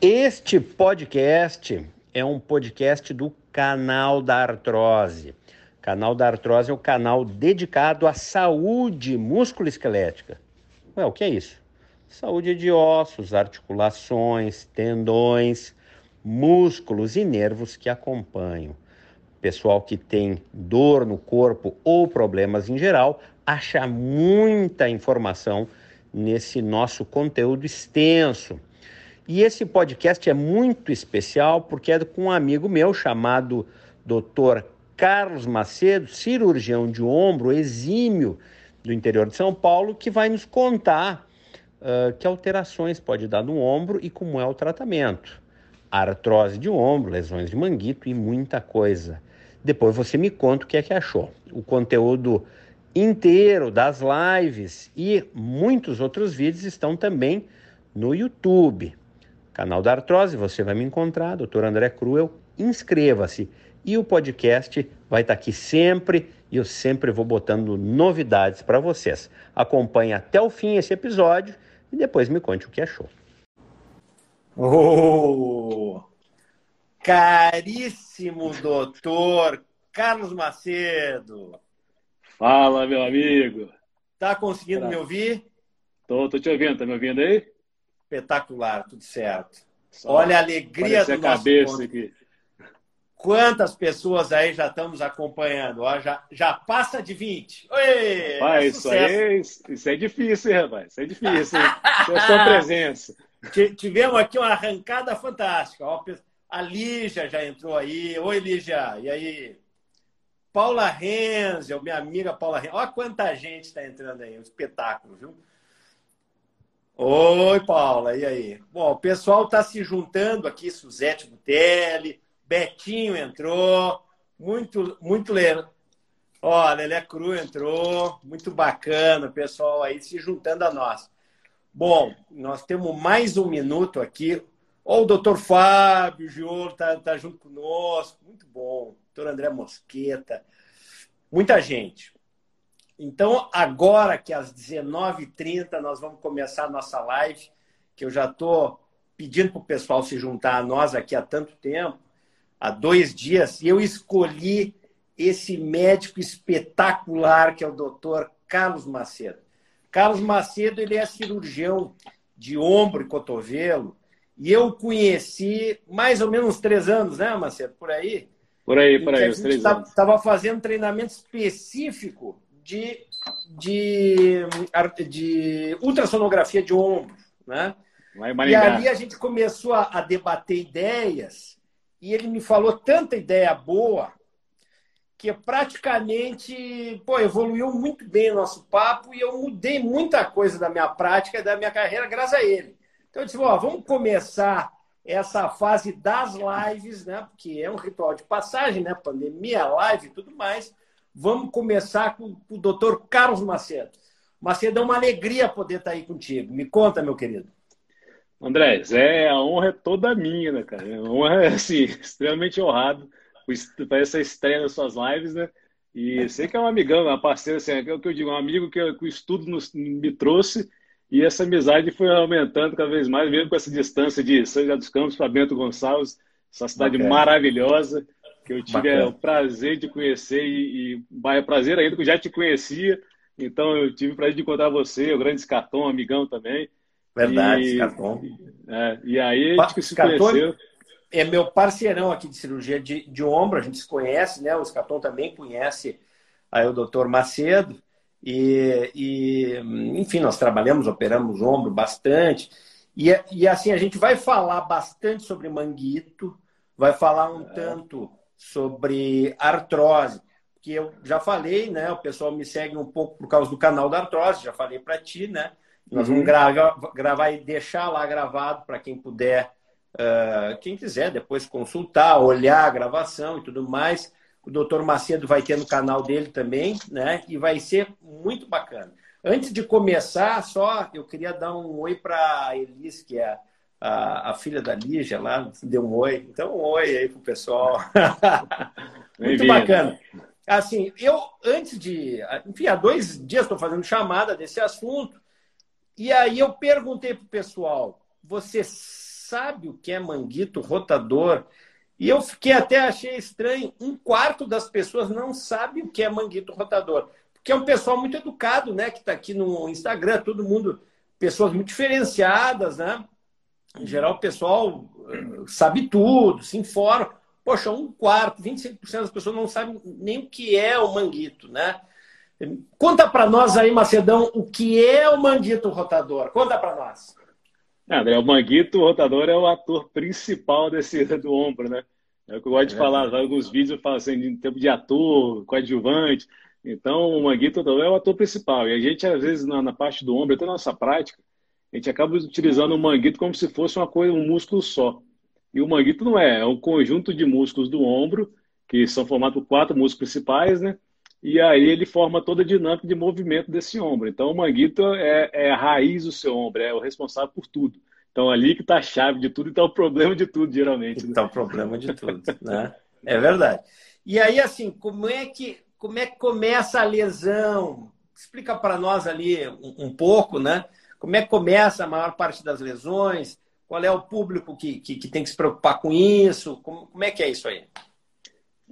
Este podcast é um podcast do canal da artrose. O canal da artrose é o canal dedicado à saúde musculoesquelética. Ué, o que é isso? Saúde de ossos, articulações, tendões, músculos e nervos que acompanham. Pessoal que tem dor no corpo ou problemas em geral, acha muita informação nesse nosso conteúdo extenso e esse podcast é muito especial porque é com um amigo meu chamado Dr. Carlos Macedo, cirurgião de ombro exímio do interior de São Paulo, que vai nos contar uh, que alterações pode dar no ombro e como é o tratamento. Artrose de ombro, lesões de manguito e muita coisa. Depois você me conta o que é que achou. O conteúdo inteiro das lives e muitos outros vídeos estão também no YouTube canal da Artrose, você vai me encontrar, Dr. André Cruel, inscreva-se. E o podcast vai estar aqui sempre e eu sempre vou botando novidades para vocês. Acompanhe até o fim esse episódio e depois me conte o que achou. Oh, caríssimo doutor Carlos Macedo. Fala, meu amigo. Tá conseguindo me ouvir? Tô, tô te ouvindo. Tá me ouvindo aí? Espetacular, tudo certo. Só Olha a alegria do nosso cabeça aqui. Quantas pessoas aí já estamos acompanhando? Ó, já, já passa de 20. Oi, rapaz, é isso, aí, isso é difícil, hein, rapaz? Isso é difícil. Isso é sua presença. Tivemos aqui uma arrancada fantástica. Ó, a Lígia já entrou aí. Oi, Lígia. E aí? Paula Renzel, minha amiga Paula Renzel. Olha quanta gente está entrando aí. Um espetáculo, viu? Oi, Paula, e aí? Bom, o pessoal está se juntando aqui, Suzete Butelli, Betinho entrou, muito, muito legal. Ó, Lelé Cru entrou, muito bacana, o pessoal aí se juntando a nós. Bom, nós temos mais um minuto aqui. Ó, o doutor Fábio Giolo está tá junto conosco, muito bom. Doutor André Mosqueta, muita gente. Então, agora que às 19h30 nós vamos começar a nossa live, que eu já estou pedindo para o pessoal se juntar a nós aqui há tanto tempo, há dois dias, e eu escolhi esse médico espetacular que é o doutor Carlos Macedo. Carlos Macedo ele é cirurgião de ombro e cotovelo, e eu conheci mais ou menos uns três anos, né, Macedo? Por aí? Por aí, por aí, uns três anos. Estava fazendo treinamento específico de, de, de ultrassonografia de ombro. Né? E ali a gente começou a, a debater ideias e ele me falou tanta ideia boa que praticamente pô, evoluiu muito bem o nosso papo e eu mudei muita coisa da minha prática e da minha carreira graças a ele. Então eu disse, ó, vamos começar essa fase das lives, né? Porque é um ritual de passagem, né? Pandemia, live e tudo mais. Vamos começar com o doutor Carlos Macedo. Macedo, é uma alegria poder estar aí contigo. Me conta, meu querido. André, Zé, a honra é toda minha, né, cara? A honra é, assim, extremamente honrado para essa estreia das suas lives, né? E sei que é um amigão, uma parceira, assim, é o que eu digo, um amigo que, que o estudo nos, me trouxe e essa amizade foi aumentando cada vez mais, mesmo com essa distância de São José dos Campos para Bento Gonçalves, essa cidade okay. maravilhosa que eu tive é, o prazer de conhecer e, e é prazer ainda que eu já te conhecia. Então eu tive o prazer de encontrar você, o grande Scarton, amigão também. Verdade, e, Scarton. É, e aí a gente se conheceu. É meu parceirão aqui de cirurgia de, de ombro, a gente se conhece, né? O Scarton também conhece aí o doutor Macedo. E, e, enfim, nós trabalhamos, operamos ombro bastante. E, e assim, a gente vai falar bastante sobre manguito, vai falar um é. tanto sobre artrose, que eu já falei, né? O pessoal me segue um pouco por causa do canal da artrose, já falei para ti, né? Nós uhum. vamos gravar, gravar e deixar lá gravado para quem puder, uh, quem quiser depois consultar, olhar a gravação e tudo mais. O doutor Macedo vai ter no canal dele também, né? E vai ser muito bacana. Antes de começar, só eu queria dar um oi para a Elis, que é a, a filha da Lígia lá deu um oi. Então, um oi aí pro pessoal. Muito bacana. Assim, eu, antes de. Enfim, há dois dias estou fazendo chamada desse assunto. E aí eu perguntei pro pessoal: você sabe o que é manguito rotador. E eu fiquei até achei estranho, um quarto das pessoas não sabe o que é manguito rotador. Porque é um pessoal muito educado, né? Que está aqui no Instagram, todo mundo, pessoas muito diferenciadas, né? Em geral, o pessoal eh, sabe tudo, se informa. Poxa, um quarto, 25% das pessoas não sabem nem o que é o manguito, né? Conta para nós aí, Macedão, o que é o manguito rotador. Conta para nós. É, André, o manguito rotador é o ator principal desse do ombro, né? É o que eu gosto de é. falar. Alguns vídeos eu falo assim, em tempo de ator, coadjuvante. Então, o manguito rotador é o ator principal. E a gente, às vezes, na, na parte do ombro, até na nossa prática, a gente acaba utilizando o manguito como se fosse uma coisa, um músculo só. E o manguito não é, é um conjunto de músculos do ombro, que são formados por quatro músculos principais, né? E aí ele forma toda a dinâmica de movimento desse ombro. Então o manguito é, é a raiz do seu ombro, é o responsável por tudo. Então ali que está a chave de tudo e está o problema de tudo, geralmente. Está né? o problema de tudo, né? É verdade. E aí, assim, como é que, como é que começa a lesão? Explica para nós ali um, um pouco, né? Como é que começa a maior parte das lesões? Qual é o público que, que, que tem que se preocupar com isso? Como, como, é que é isso aí?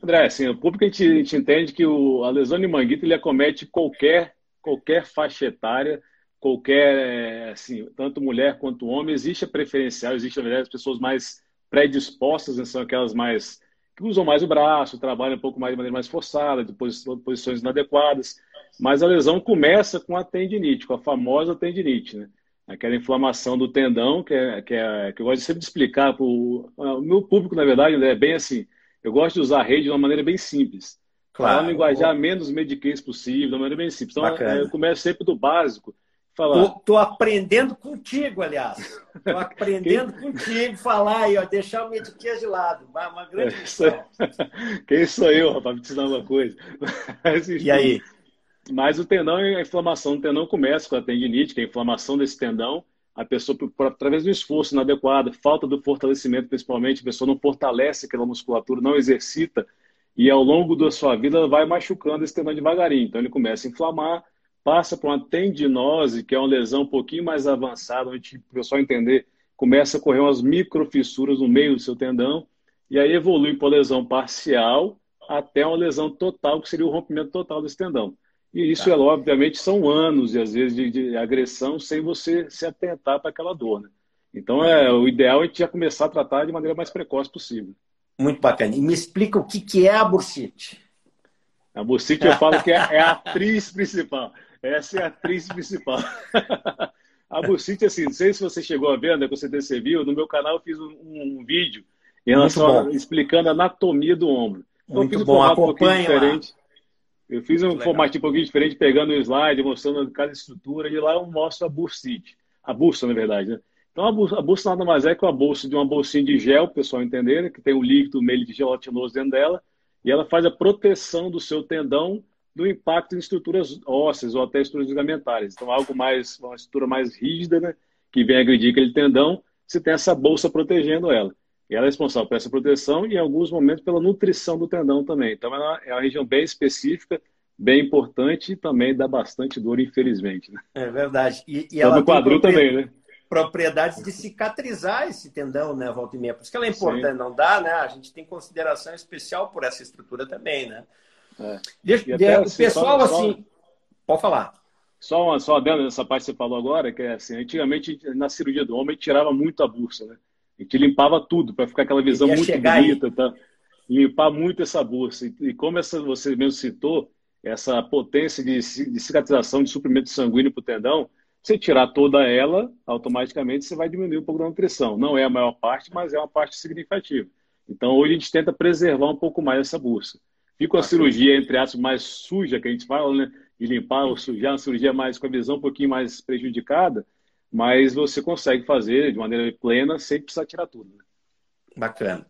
André, assim, o público a gente, a gente entende que o, a lesão de manguito ele acomete qualquer, qualquer faixa etária, qualquer, assim, tanto mulher quanto homem. Existe a preferencial, existe, na verdade, as pessoas mais predispostas, né, são aquelas mais que usam mais o braço, trabalham um pouco mais de maneira mais forçada, de posições inadequadas. Mas a lesão começa com a tendinite, com a famosa tendinite, né? Aquela inflamação do tendão, que, é, que, é, que eu gosto sempre de explicar para o meu público, na verdade, é bem assim. Eu gosto de usar a rede de uma maneira bem simples. Claro. Para linguajar menos mediquês possível, de uma maneira bem simples. Então, Bacana. eu começo sempre do básico. Falar. Tô, tô aprendendo contigo, aliás. Tô aprendendo Quem... contigo falar aí, ó, deixar o mediquês de lado. Uma, uma grande é, Quem sou eu, rapaz, me ensinar uma coisa. Mas, e aí? Mas o tendão, a inflamação do tendão começa com a tendinite, que é a inflamação desse tendão. A pessoa, através do esforço inadequado, falta do fortalecimento, principalmente, a pessoa não fortalece aquela musculatura, não exercita, e ao longo da sua vida vai machucando esse tendão devagarinho. Então ele começa a inflamar, passa por uma tendinose, que é uma lesão um pouquinho mais avançada, onde, o pessoal entender, começa a correr umas microfissuras no meio do seu tendão, e aí evolui para lesão parcial até uma lesão total, que seria o rompimento total desse tendão. E isso, tá. é, obviamente, são anos, e às vezes, de, de agressão sem você se atentar para aquela dor. Né? Então, é, o ideal é a gente já começar a tratar de maneira mais precoce possível. Muito bacana. E me explica o que, que é a bursite. A bursite eu falo que é, é a atriz principal. Essa é a atriz principal. a bursite, assim, não sei se você chegou a ver, né, que você viu, no meu canal eu fiz um, um vídeo em relação a, explicando a anatomia do ombro. Então, Muito eu fiz um bom, acompanhe um diferente. Lá. Eu fiz um formato um pouquinho diferente, pegando o slide, mostrando cada estrutura, e lá eu mostro a bursite. A bolsa, na verdade, né? Então, a bolsa, a bolsa nada mais é que uma bolsa de uma bolsinha de gel, o pessoal entender, né? que tem um líquido meio de gelatinoso dentro dela, e ela faz a proteção do seu tendão do impacto em estruturas ósseas ou até estruturas ligamentares. Então, algo mais, uma estrutura mais rígida, né? que vem agredir aquele tendão, você tem essa bolsa protegendo ela. E ela é responsável por essa proteção e, em alguns momentos, pela nutrição do tendão também. Então, ela é uma região bem específica, bem importante e também dá bastante dor, infelizmente. Né? É verdade. E, e ela no quadril também, né? Propriedades de cicatrizar esse tendão, né, volta e meia. Por isso que ela é importante, Sim. não dá, né? A gente tem consideração especial por essa estrutura também, né? É. Deixa, de, assim, o pessoal, só, assim. Só... Pode falar. Só, uma, só dentro dessa parte que você falou agora, que é assim, antigamente na cirurgia do homem tirava muito a bursa, né? A gente limpava tudo para ficar aquela visão muito bonita, tá? limpar muito essa bolsa. E, como essa, você mesmo citou, essa potência de, de cicatrização de suprimento sanguíneo para o tendão, você tirar toda ela, automaticamente você vai diminuir um pouco da nutrição. Não é a maior parte, mas é uma parte significativa. Então, hoje a gente tenta preservar um pouco mais essa bolsa. Fica a cirurgia, entre aspas, mais suja, que a gente fala, né? De limpar ou sujar, uma cirurgia mais com a visão um pouquinho mais prejudicada, mas você consegue fazer de maneira plena sem precisar tirar tudo. Né? Bacana.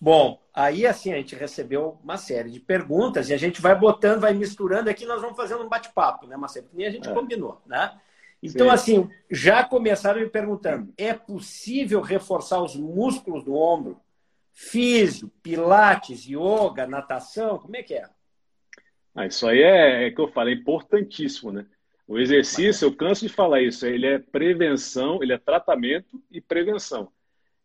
Bom, aí assim a gente recebeu uma série de perguntas e a gente vai botando, vai misturando aqui, nós vamos fazendo um bate-papo, né, Marcelo? Que nem a gente é. combinou, né? Então, Sim. assim, já começaram me perguntando: é possível reforçar os músculos do ombro? Físio, pilates, yoga, natação, como é que é? Ah, isso aí é, é que eu falei, importantíssimo, né? O exercício, eu canso de falar isso, ele é prevenção, ele é tratamento e prevenção.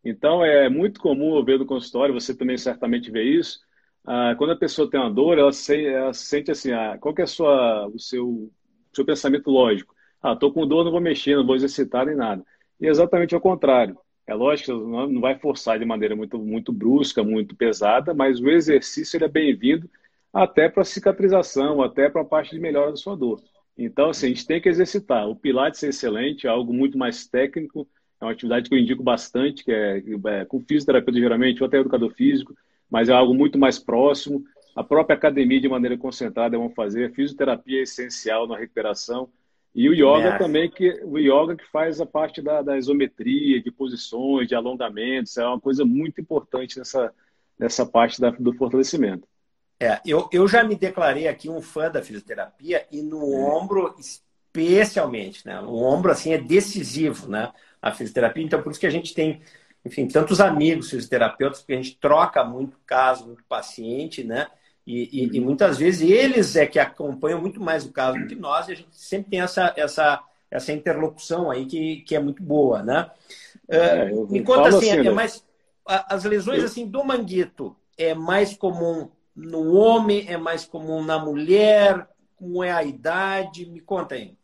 Então, é muito comum eu ver no consultório, você também certamente vê isso, ah, quando a pessoa tem uma dor, ela se, ela se sente assim, ah, qual que é sua, o seu, seu pensamento lógico? Ah, estou com dor, não vou mexer, não vou exercitar nem nada. E é exatamente ao contrário. É lógico que não vai forçar de maneira muito, muito brusca, muito pesada, mas o exercício ele é bem-vindo até para cicatrização, até para a parte de melhora da sua dor. Então, assim, a gente tem que exercitar. O Pilates é excelente, é algo muito mais técnico, é uma atividade que eu indico bastante, que é, é com fisioterapeuta geralmente, ou até educador físico, mas é algo muito mais próximo. A própria academia, de maneira concentrada, vão fazer. A fisioterapia é essencial na recuperação. E o yoga também, que o yoga que faz a parte da, da isometria, de posições, de alongamentos, é uma coisa muito importante nessa, nessa parte da, do fortalecimento. É, eu, eu já me declarei aqui um fã da fisioterapia e no ombro especialmente, né? O ombro assim é decisivo, né? A fisioterapia, então por isso que a gente tem, enfim, tantos amigos fisioterapeutas, porque a gente troca muito caso, muito paciente, né? E, e, e, uhum. muitas vezes eles é que acompanham muito mais o caso do que nós, e a gente sempre tem essa, essa, essa interlocução aí que, que é muito boa, né? É, uh, me conta assim, assim, é, né? mais as lesões assim do manguito é mais comum no homem, é mais comum na mulher? Como é a idade? Me conta aí.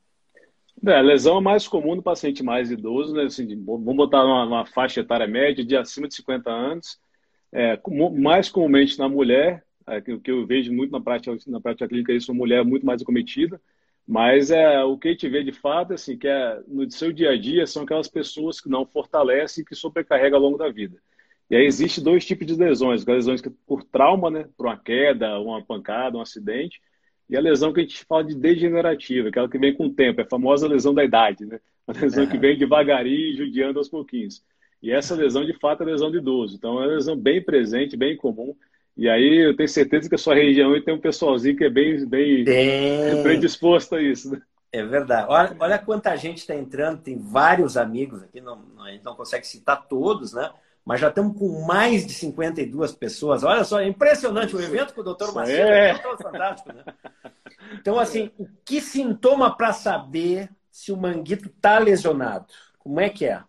É, a lesão é mais comum no paciente mais idoso, né? Assim, vamos botar uma, uma, faixa etária média de acima de 50 anos. É, mais comumente na mulher, é, que, que eu vejo muito na prática, na prática clínica, isso, a mulher é muito mais acometida. Mas é, o que a gente vê de fato, assim, que é, no seu dia a dia, são aquelas pessoas que não fortalecem e que sobrecarregam ao longo da vida. E aí existe dois tipos de lesões, as lesões que por trauma, né, por uma queda, uma pancada, um acidente, e a lesão que a gente fala de degenerativa, aquela que vem com o tempo, é a famosa lesão da idade, né? A lesão que vem devagarinho, judiando aos pouquinhos. E essa lesão, de fato, é lesão de idoso. Então, é uma lesão bem presente, bem comum. E aí, eu tenho certeza que a sua região tem um pessoalzinho que é bem, bem predisposto a isso, né? É verdade. Olha, olha quanta gente está entrando, tem vários amigos aqui, não, a gente não consegue citar todos, né? Mas já estamos com mais de 52 pessoas. Olha só, é impressionante o evento com o doutor Macedo. É. é fantástico, né? Então, assim, o que sintoma para saber se o manguito está lesionado? Como é que é?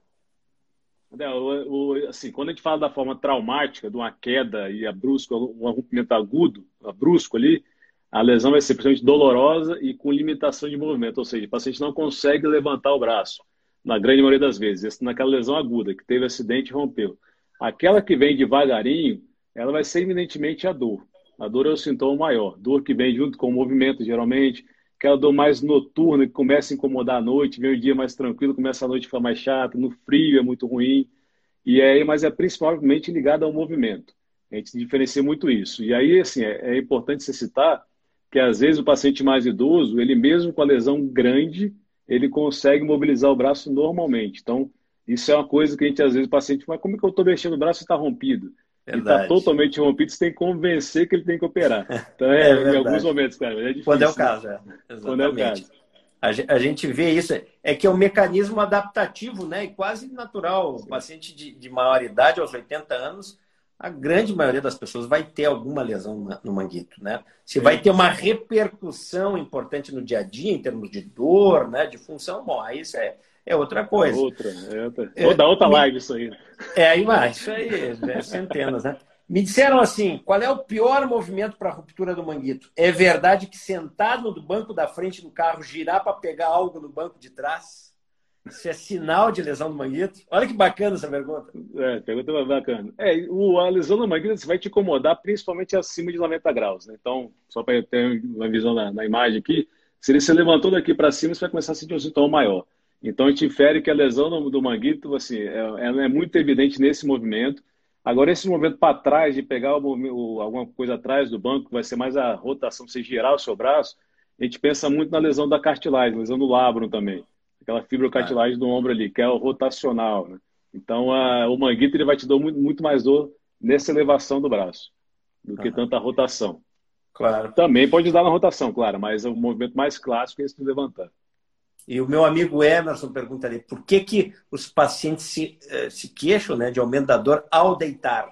é o, o, assim, quando a gente fala da forma traumática, de uma queda e a brusco, um rompimento agudo, a brusco ali, a lesão vai ser principalmente dolorosa e com limitação de movimento, ou seja, o paciente não consegue levantar o braço, na grande maioria das vezes, naquela lesão aguda, que teve acidente e rompeu. Aquela que vem devagarinho, ela vai ser eminentemente a dor. A dor é o sintoma maior. Dor que vem junto com o movimento, geralmente. Aquela dor mais noturna, que começa a incomodar à noite, vem o dia mais tranquilo, começa a noite ficar mais chato, no frio é muito ruim. E aí, mas é principalmente ligada ao movimento. A gente diferencia muito isso. E aí, assim, é, é importante se citar que às vezes o paciente mais idoso, ele mesmo com a lesão grande, ele consegue mobilizar o braço normalmente. Então, isso é uma coisa que a gente, às vezes, o paciente fala, como é que eu estou mexendo o braço e está rompido? Tá verdade. Ele está totalmente rompido, você tem que convencer que ele tem que operar. Então, é, é em alguns momentos, cara, é difícil. Quando é o caso, é. Exatamente. Quando é o caso. A gente vê isso, é que é um mecanismo adaptativo, né? E quase natural. O paciente de, de maior idade, aos 80 anos, a grande maioria das pessoas vai ter alguma lesão no manguito, né? Se vai ter uma repercussão importante no dia a dia, em termos de dor, né? De função, bom, aí isso é, é outra coisa. É outra, é outra. É, Vou dar outra live isso aí. É, aí vai, isso aí, é centenas, né? Me disseram assim, qual é o pior movimento para a ruptura do manguito? É verdade que sentar no banco da frente do carro, girar para pegar algo no banco de trás, isso é sinal de lesão do manguito? Olha que bacana essa pergunta. É, pergunta bacana. É, o, a lesão do manguito vai te incomodar principalmente acima de 90 graus. Né? Então, só para ter uma visão na, na imagem aqui, se ele se levantou daqui para cima, você vai começar a sentir um sintoma maior. Então, a gente infere que a lesão do manguito assim, é, é muito evidente nesse movimento. Agora, esse movimento para trás, de pegar o, o, alguma coisa atrás do banco, vai ser mais a rotação, você girar o seu braço, a gente pensa muito na lesão da cartilagem, lesão do labrum também. Aquela fibrocartilagem do ombro ali, que é o rotacional. Né? Então, a, o manguito ele vai te dar muito, muito mais dor nessa elevação do braço, do que tanta rotação. Claro. Também pode dar na rotação, claro, mas o movimento mais clássico é esse de levantar. E o meu amigo Emerson pergunta ali, por que, que os pacientes se, eh, se queixam né, de aumento da dor ao deitar?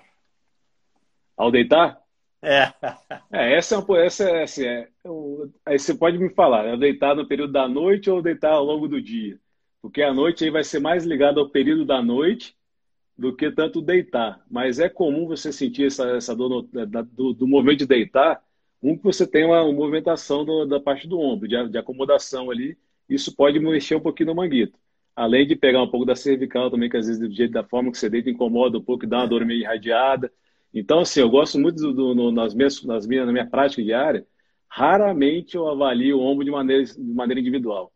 Ao deitar? É. é essa é uma, essa é, assim, é, aí você pode me falar, é deitar no período da noite ou deitar ao longo do dia? Porque a noite aí vai ser mais ligado ao período da noite do que tanto deitar. Mas é comum você sentir essa, essa dor no, da, do, do, movimento de deitar, um que você tem uma, uma movimentação do, da parte do ombro, de, de, acomodação ali, isso pode mexer um pouquinho no manguito. Além de pegar um pouco da cervical também, que às vezes do jeito da forma que você deita incomoda um pouco, dá uma dor meio irradiada. Então, assim, eu gosto muito do, do, nas minhas, nas minhas, na minha prática diária, raramente eu avalio o ombro de maneira, de maneira individual.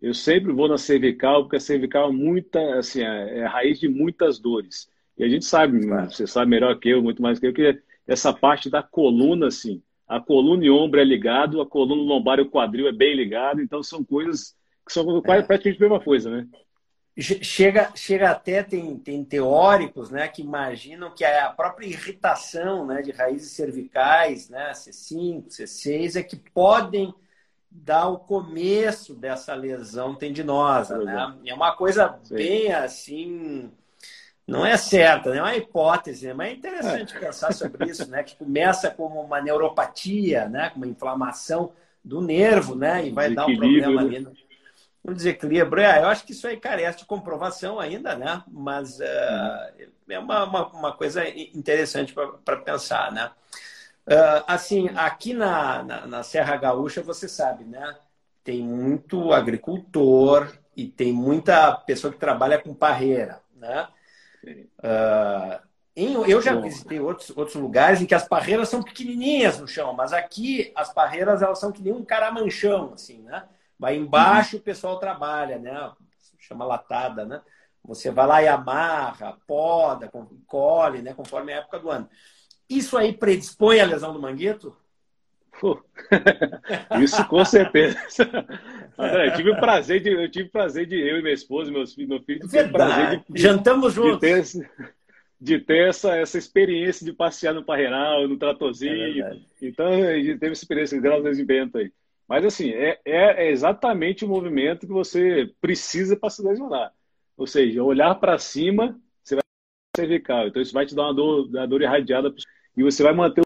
Eu sempre vou na cervical, porque a cervical é muita, assim, é, é a raiz de muitas dores. E a gente sabe, você sabe melhor que eu, muito mais que eu, que essa parte da coluna, assim, a coluna e ombro é ligado, a coluna lombar e o quadril é bem ligado, então são coisas que são quase é. praticamente a mesma coisa, né? Chega, chega até, tem, tem teóricos né, que imaginam que a própria irritação né, de raízes cervicais, né, C5, C6, é que podem dar o começo dessa lesão tendinosa. Né? É uma coisa Sim. bem assim, não é certa, né? é uma hipótese, mas é interessante é. pensar sobre isso, né? que começa como uma neuropatia, né? com uma inflamação do nervo, né? e vai dar um problema né? ali. Um desequilíbrio. É, eu acho que isso aí carece de comprovação ainda, né? Mas uh, é uma, uma, uma, coisa interessante para pensar, né? Uh, assim, aqui na, na, na, Serra Gaúcha, você sabe, né? Tem muito agricultor e tem muita pessoa que trabalha com parreira, né? Uh, em, eu já visitei outros, outros lugares em que as parreiras são pequenininhas no chão, mas aqui as parreiras elas são que nem um caramanchão, assim, né? Vai embaixo, o pessoal trabalha, né? Chama latada, né? Você vai lá e amarra, poda, colhe, né? Conforme a época do ano. Isso aí predispõe a lesão do manguito? Isso com certeza. André, eu tive o prazer de eu tive prazer de eu e minha esposa, meus filhos, meu filho, Verdade. prazer de, jantamos juntos. De ter, de ter essa, essa experiência de passear no parreiral, no tratorzinho. É então, a gente teve essa experiência, graças a Deus, aí. Mas, assim, é, é, exatamente o movimento que você precisa para se lesionar. Ou seja, olhar para cima, você vai cervical. Então, isso vai te dar uma dor, uma dor irradiada e você vai manter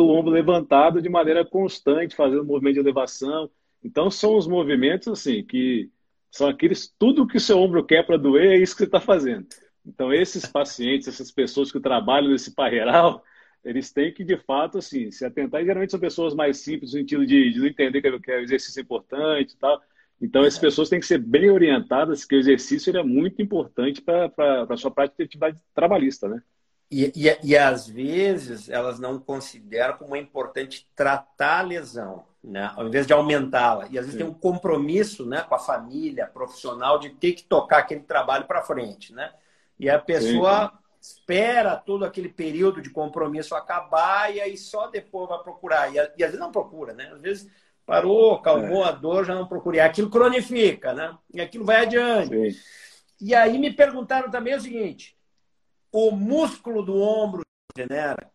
o ombro levantado de maneira constante, fazendo movimento de elevação. Então, são os movimentos, assim, que são aqueles, tudo que o seu ombro quer para doer, é isso que você está fazendo. Então, esses pacientes, essas pessoas que trabalham nesse parreiral, eles têm que, de fato, assim, se atentar. E geralmente são pessoas mais simples, no sentido de, de não entender que, que o exercício é importante e tal. Então, essas pessoas têm que ser bem orientadas que o exercício é muito importante para a sua prática de atividade trabalhista, né? E, e, e, às vezes elas não consideram como é importante tratar a lesão, né? ao invés de aumentá-la. E às vezes Sim. tem um compromisso né, com a família, profissional, de ter que tocar aquele trabalho para frente. Né? E a pessoa Sim espera todo aquele período de compromisso acabar e aí só depois vai procurar. E, e às vezes não procura, né? Às vezes parou, calmou é. a dor, já não procura. E aquilo cronifica, né? E aquilo vai adiante. Sim. E aí me perguntaram também o seguinte: o músculo do ombro regenera?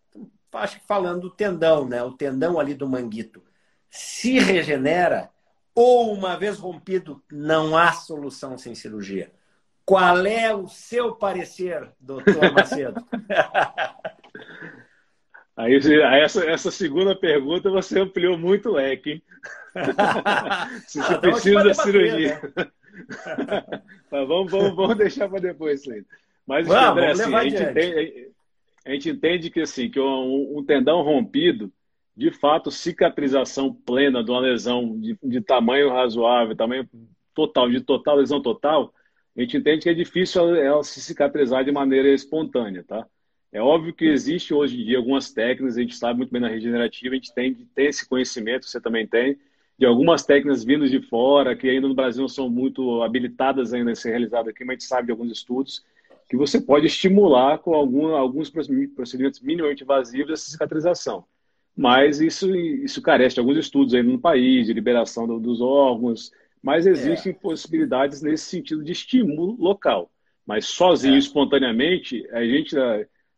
Acho que falando do tendão, né? O tendão ali do manguito se regenera ou uma vez rompido não há solução sem cirurgia. Qual é o seu parecer, doutor Macedo? Aí, essa, essa segunda pergunta você ampliou muito o leque, hein? Se você ah, precisa da cirurgia. Né? tá, vamos, vamos, vamos deixar para depois isso aí. Mas, vamos, André, assim, a, gente entende, a, gente entende, que, assim, que um, um, tendão rompido, de fato, cicatrização plena de uma lesão de, de tamanho razoável, tamanho total, de total lesão total, a gente entende que é difícil ela se cicatrizar de maneira espontânea, tá? É óbvio que existe hoje em dia algumas técnicas, a gente sabe muito bem na regenerativa, a gente tem que ter esse conhecimento, você também tem, de algumas técnicas vindas de fora, que ainda no Brasil não são muito habilitadas ainda a ser realizadas aqui, mas a gente sabe de alguns estudos, que você pode estimular com algum, alguns procedimentos minimamente invasivos essa cicatrização. Mas isso, isso carece de alguns estudos ainda no país, de liberação do, dos órgãos, mas existem é. possibilidades nesse sentido de estímulo local. Mas sozinho, é. espontaneamente, a gente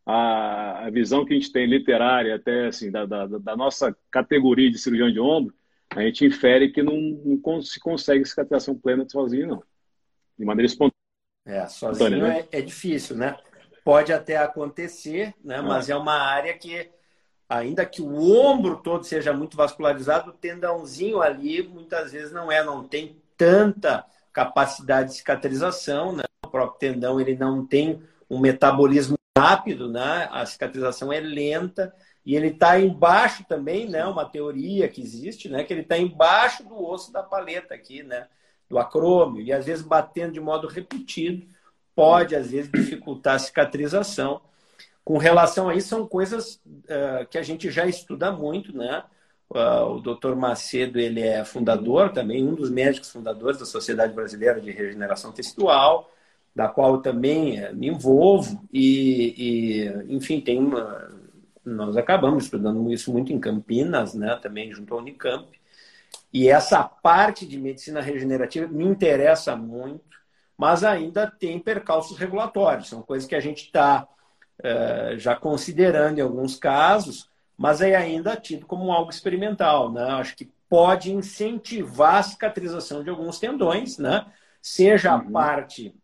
a, a, visão que a gente tem literária até assim da, da, da, nossa categoria de cirurgião de ombro, a gente infere que não, não se consegue cicatrização plena sozinho, não. De maneira espontânea. É, sozinho né? é, é, difícil, né? Pode até acontecer, né? Ah. Mas é uma área que ainda que o ombro todo seja muito vascularizado, o tendãozinho ali muitas vezes não é, não tem tanta capacidade de cicatrização, né? O próprio tendão ele não tem um metabolismo rápido, né? A cicatrização é lenta e ele está embaixo também, né? Uma teoria que existe, né? Que ele está embaixo do osso da paleta aqui, né? Do acrômio e às vezes batendo de modo repetido pode às vezes dificultar a cicatrização. Com relação a isso, são coisas uh, que a gente já estuda muito, né? Uh, o Dr. Macedo ele é fundador também, um dos médicos fundadores da Sociedade Brasileira de Regeneração Textual, da qual também uh, me envolvo e, e, enfim, tem uma, nós acabamos estudando isso muito em Campinas, né? Também junto à Unicamp. E essa parte de medicina regenerativa me interessa muito, mas ainda tem percalços regulatórios. São coisas que a gente está já considerando em alguns casos, mas é ainda tido como algo experimental. Né? Acho que pode incentivar a cicatrização de alguns tendões, né? seja a uhum. parte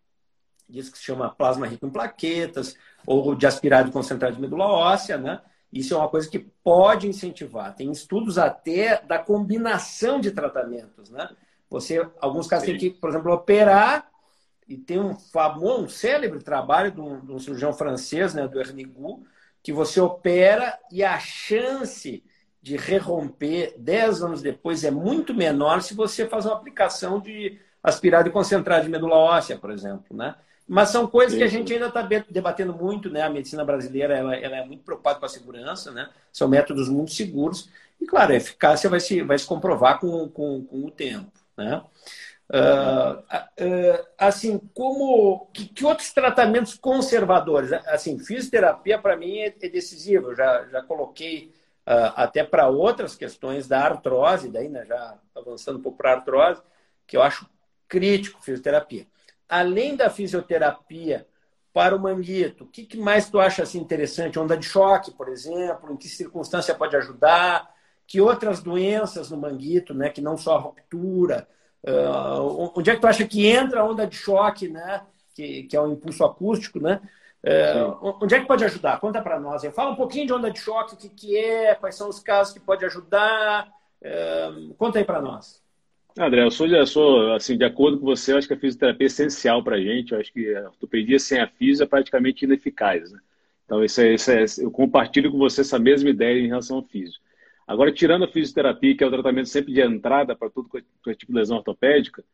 disso que se chama plasma rico em plaquetas, ou de aspirado concentrado de medula óssea, né? Isso é uma coisa que pode incentivar. Tem estudos até da combinação de tratamentos, né? Você, alguns casos, Sim. tem que, por exemplo, operar e tem um famoso, um célebre trabalho de um, de um cirurgião francês, né, do Hernigu, que você opera e a chance de reromper 10 anos depois é muito menor se você faz uma aplicação de aspirado e concentrado de medula óssea, por exemplo, né? Mas são coisas que a gente ainda está debatendo muito, né? A medicina brasileira ela, ela, é muito preocupada com a segurança, né? São métodos muito seguros. E, claro, a eficácia vai se, vai se comprovar com, com, com o tempo, né? Uh, uh, assim, como que, que, outros tratamentos conservadores? Assim, fisioterapia para mim é, é decisivo. Eu já, já coloquei uh, até para outras questões da artrose, daí, né, já avançando um pouco para artrose, que eu acho crítico fisioterapia. Além da fisioterapia para o manguito, o que, que mais tu acha assim, interessante? Onda de choque, por exemplo, em que circunstância pode ajudar? Que outras doenças no manguito, né, que não só a ruptura? Uh, onde é que tu acha que entra a onda de choque, né? Que, que é o um impulso acústico, né? Uh, onde é que pode ajudar? Conta para nós. Fala um pouquinho de onda de choque, o que, que é, quais são os casos que pode ajudar. Uh, conta aí para nós. André, eu sou, eu sou assim, de acordo com você, eu acho que a fisioterapia é essencial para a gente. Eu acho que a ortopedia sem a fisio é praticamente ineficaz. Né? Então, isso é, isso é, eu compartilho com você essa mesma ideia em relação ao físico. Agora, tirando a fisioterapia, que é o tratamento sempre de entrada para todo tipo de lesão ortopédica,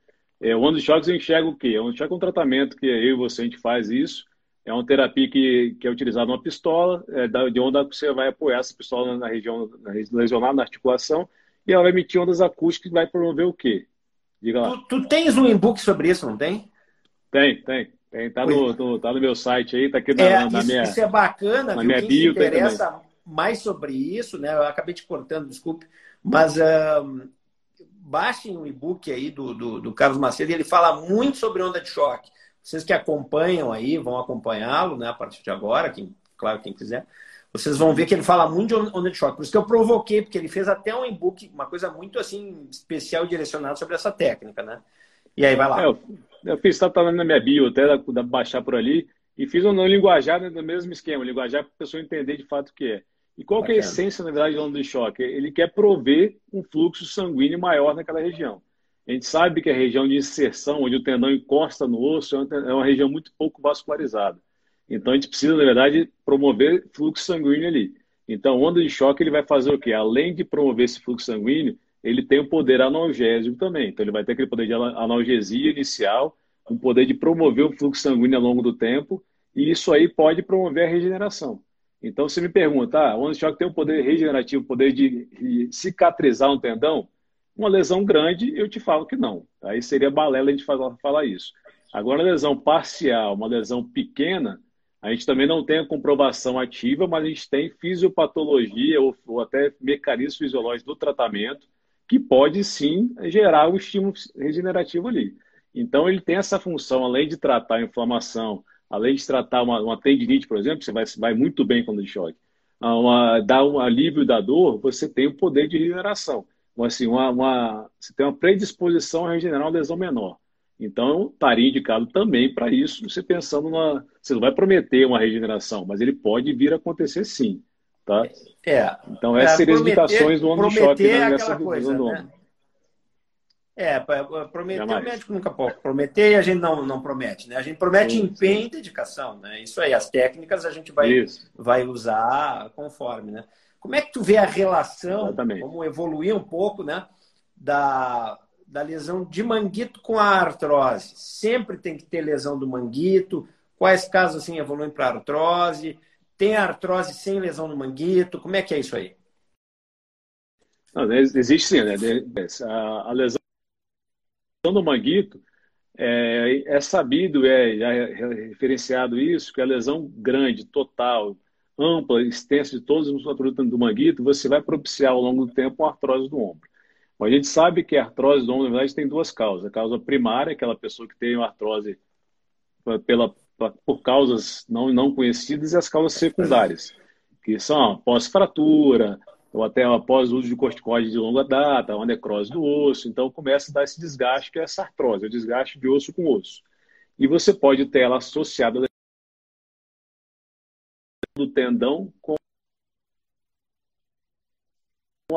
é, o onda de choques eu enxergo o quê? O onda choque é um tratamento que eu e você a gente faz isso. É uma terapia que, que é utilizada numa pistola, é, de onde você vai apoiar essa pistola na região na lesionada, na articulação, e ela vai emitir ondas acústicas que vai promover o quê? Diga lá. Tu, tu tens um e-book sobre isso, não tem? Tem, tem. tem tá, no, no, tá no meu site aí, tá aqui na, é, na isso, minha. Isso é bacana, na viu? minha Quem bio, se interessa mais sobre isso, né? Eu acabei te cortando, desculpe, mas uh, baixem o e-book aí do, do, do, Carlos Macedo, ele fala muito sobre onda de choque. Vocês que acompanham aí, vão acompanhá-lo, né, a partir de agora, quem, claro, quem quiser. Vocês vão ver que ele fala muito de onda de choque. Por isso que eu provoquei, porque ele fez até um e-book, uma coisa muito assim especial e direcionada sobre essa técnica, né? E aí, vai lá. É, eu, eu fiz, tá, tá na minha bio, até da, da baixar por ali, e fiz um linguajar no mesmo esquema, linguajar para a pessoa entender de fato o que é. E qual que é a essência, na verdade, do onda de choque? Ele quer prover um fluxo sanguíneo maior naquela região. A gente sabe que a região de inserção, onde o tendão encosta no osso, é uma região muito pouco vascularizada. Então, a gente precisa, na verdade, promover fluxo sanguíneo ali. Então, onda de choque, ele vai fazer o quê? Além de promover esse fluxo sanguíneo, ele tem o poder analgésico também. Então, ele vai ter aquele poder de analgesia inicial, um poder de promover o fluxo sanguíneo ao longo do tempo, e isso aí pode promover a regeneração. Então, você me pergunta, ah, o onda de choque tem o poder regenerativo, o poder de cicatrizar um tendão? Uma lesão grande, eu te falo que não. Aí seria balela a gente falar, falar isso. Agora, lesão parcial, uma lesão pequena, a gente também não tem a comprovação ativa, mas a gente tem fisiopatologia ou, ou até mecanismos fisiológicos do tratamento que pode sim gerar um estímulo regenerativo ali. Então, ele tem essa função, além de tratar a inflamação, além de tratar uma, uma tendinite, por exemplo, você vai, vai muito bem quando de choque, ah, uma, dar um alívio da dor, você tem o poder de regeneração. Então, assim, uma, uma, você tem uma predisposição a regenerar uma lesão menor. Então, estaria indicado também para isso, você pensando na. Você não vai prometer uma regeneração, mas ele pode vir a acontecer sim. Tá? É. Então, essas é, seriam as indicações do onda de choque né, nessa coisa, né? É, prometer Jamais. o médico nunca pode prometer e a gente não, não promete, né? A gente promete sim, empenho sim. e dedicação, né? Isso aí, as técnicas a gente vai, vai usar conforme, né? Como é que tu vê a relação, Exatamente. vamos evoluir um pouco, né? Da, da lesão de manguito com a artrose. Sempre tem que ter lesão do manguito. Quais casos assim evoluem para artrose? Tem artrose sem lesão no manguito? Como é que é isso aí? Não, existe sim, né? A lesão do manguito, é, é sabido, é, é, referenciado isso, que a lesão grande, total, ampla, extensa de todas as musculaturas do manguito, você vai propiciar ao longo do tempo uma artrose do ombro. Mas a gente sabe que a artrose do ombro, na verdade, tem duas causas. A causa primária, aquela pessoa que tem uma artrose pela, por causas não, não conhecidas, e as causas secundárias, que são pós-fratura, ou até após o uso de corticoide de longa data, uma necrose do osso. Então começa a dar esse desgaste, que é essa artrose, o desgaste de osso com osso. E você pode ter ela associada do tendão com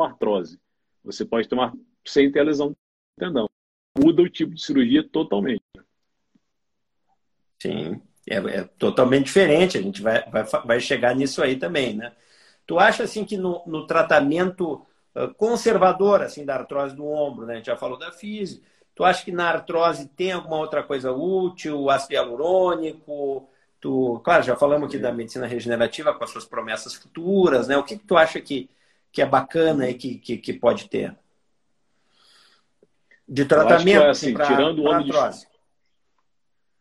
artrose. Você pode tomar sem ter a lesão do tendão. Muda o tipo de cirurgia totalmente. Sim, é, é totalmente diferente. A gente vai, vai, vai chegar nisso aí também, né? Tu acha assim que no, no tratamento conservador assim da artrose do ombro, né? A gente já falou da física. Tu acha que na artrose tem alguma outra coisa útil, ácido hialurônico? Tu, claro, já falamos aqui da medicina regenerativa com as suas promessas futuras, né? O que, que tu acha que, que é bacana e que, que, que pode ter? De tratamento, é assim, pra, tirando o ombro artrose. De...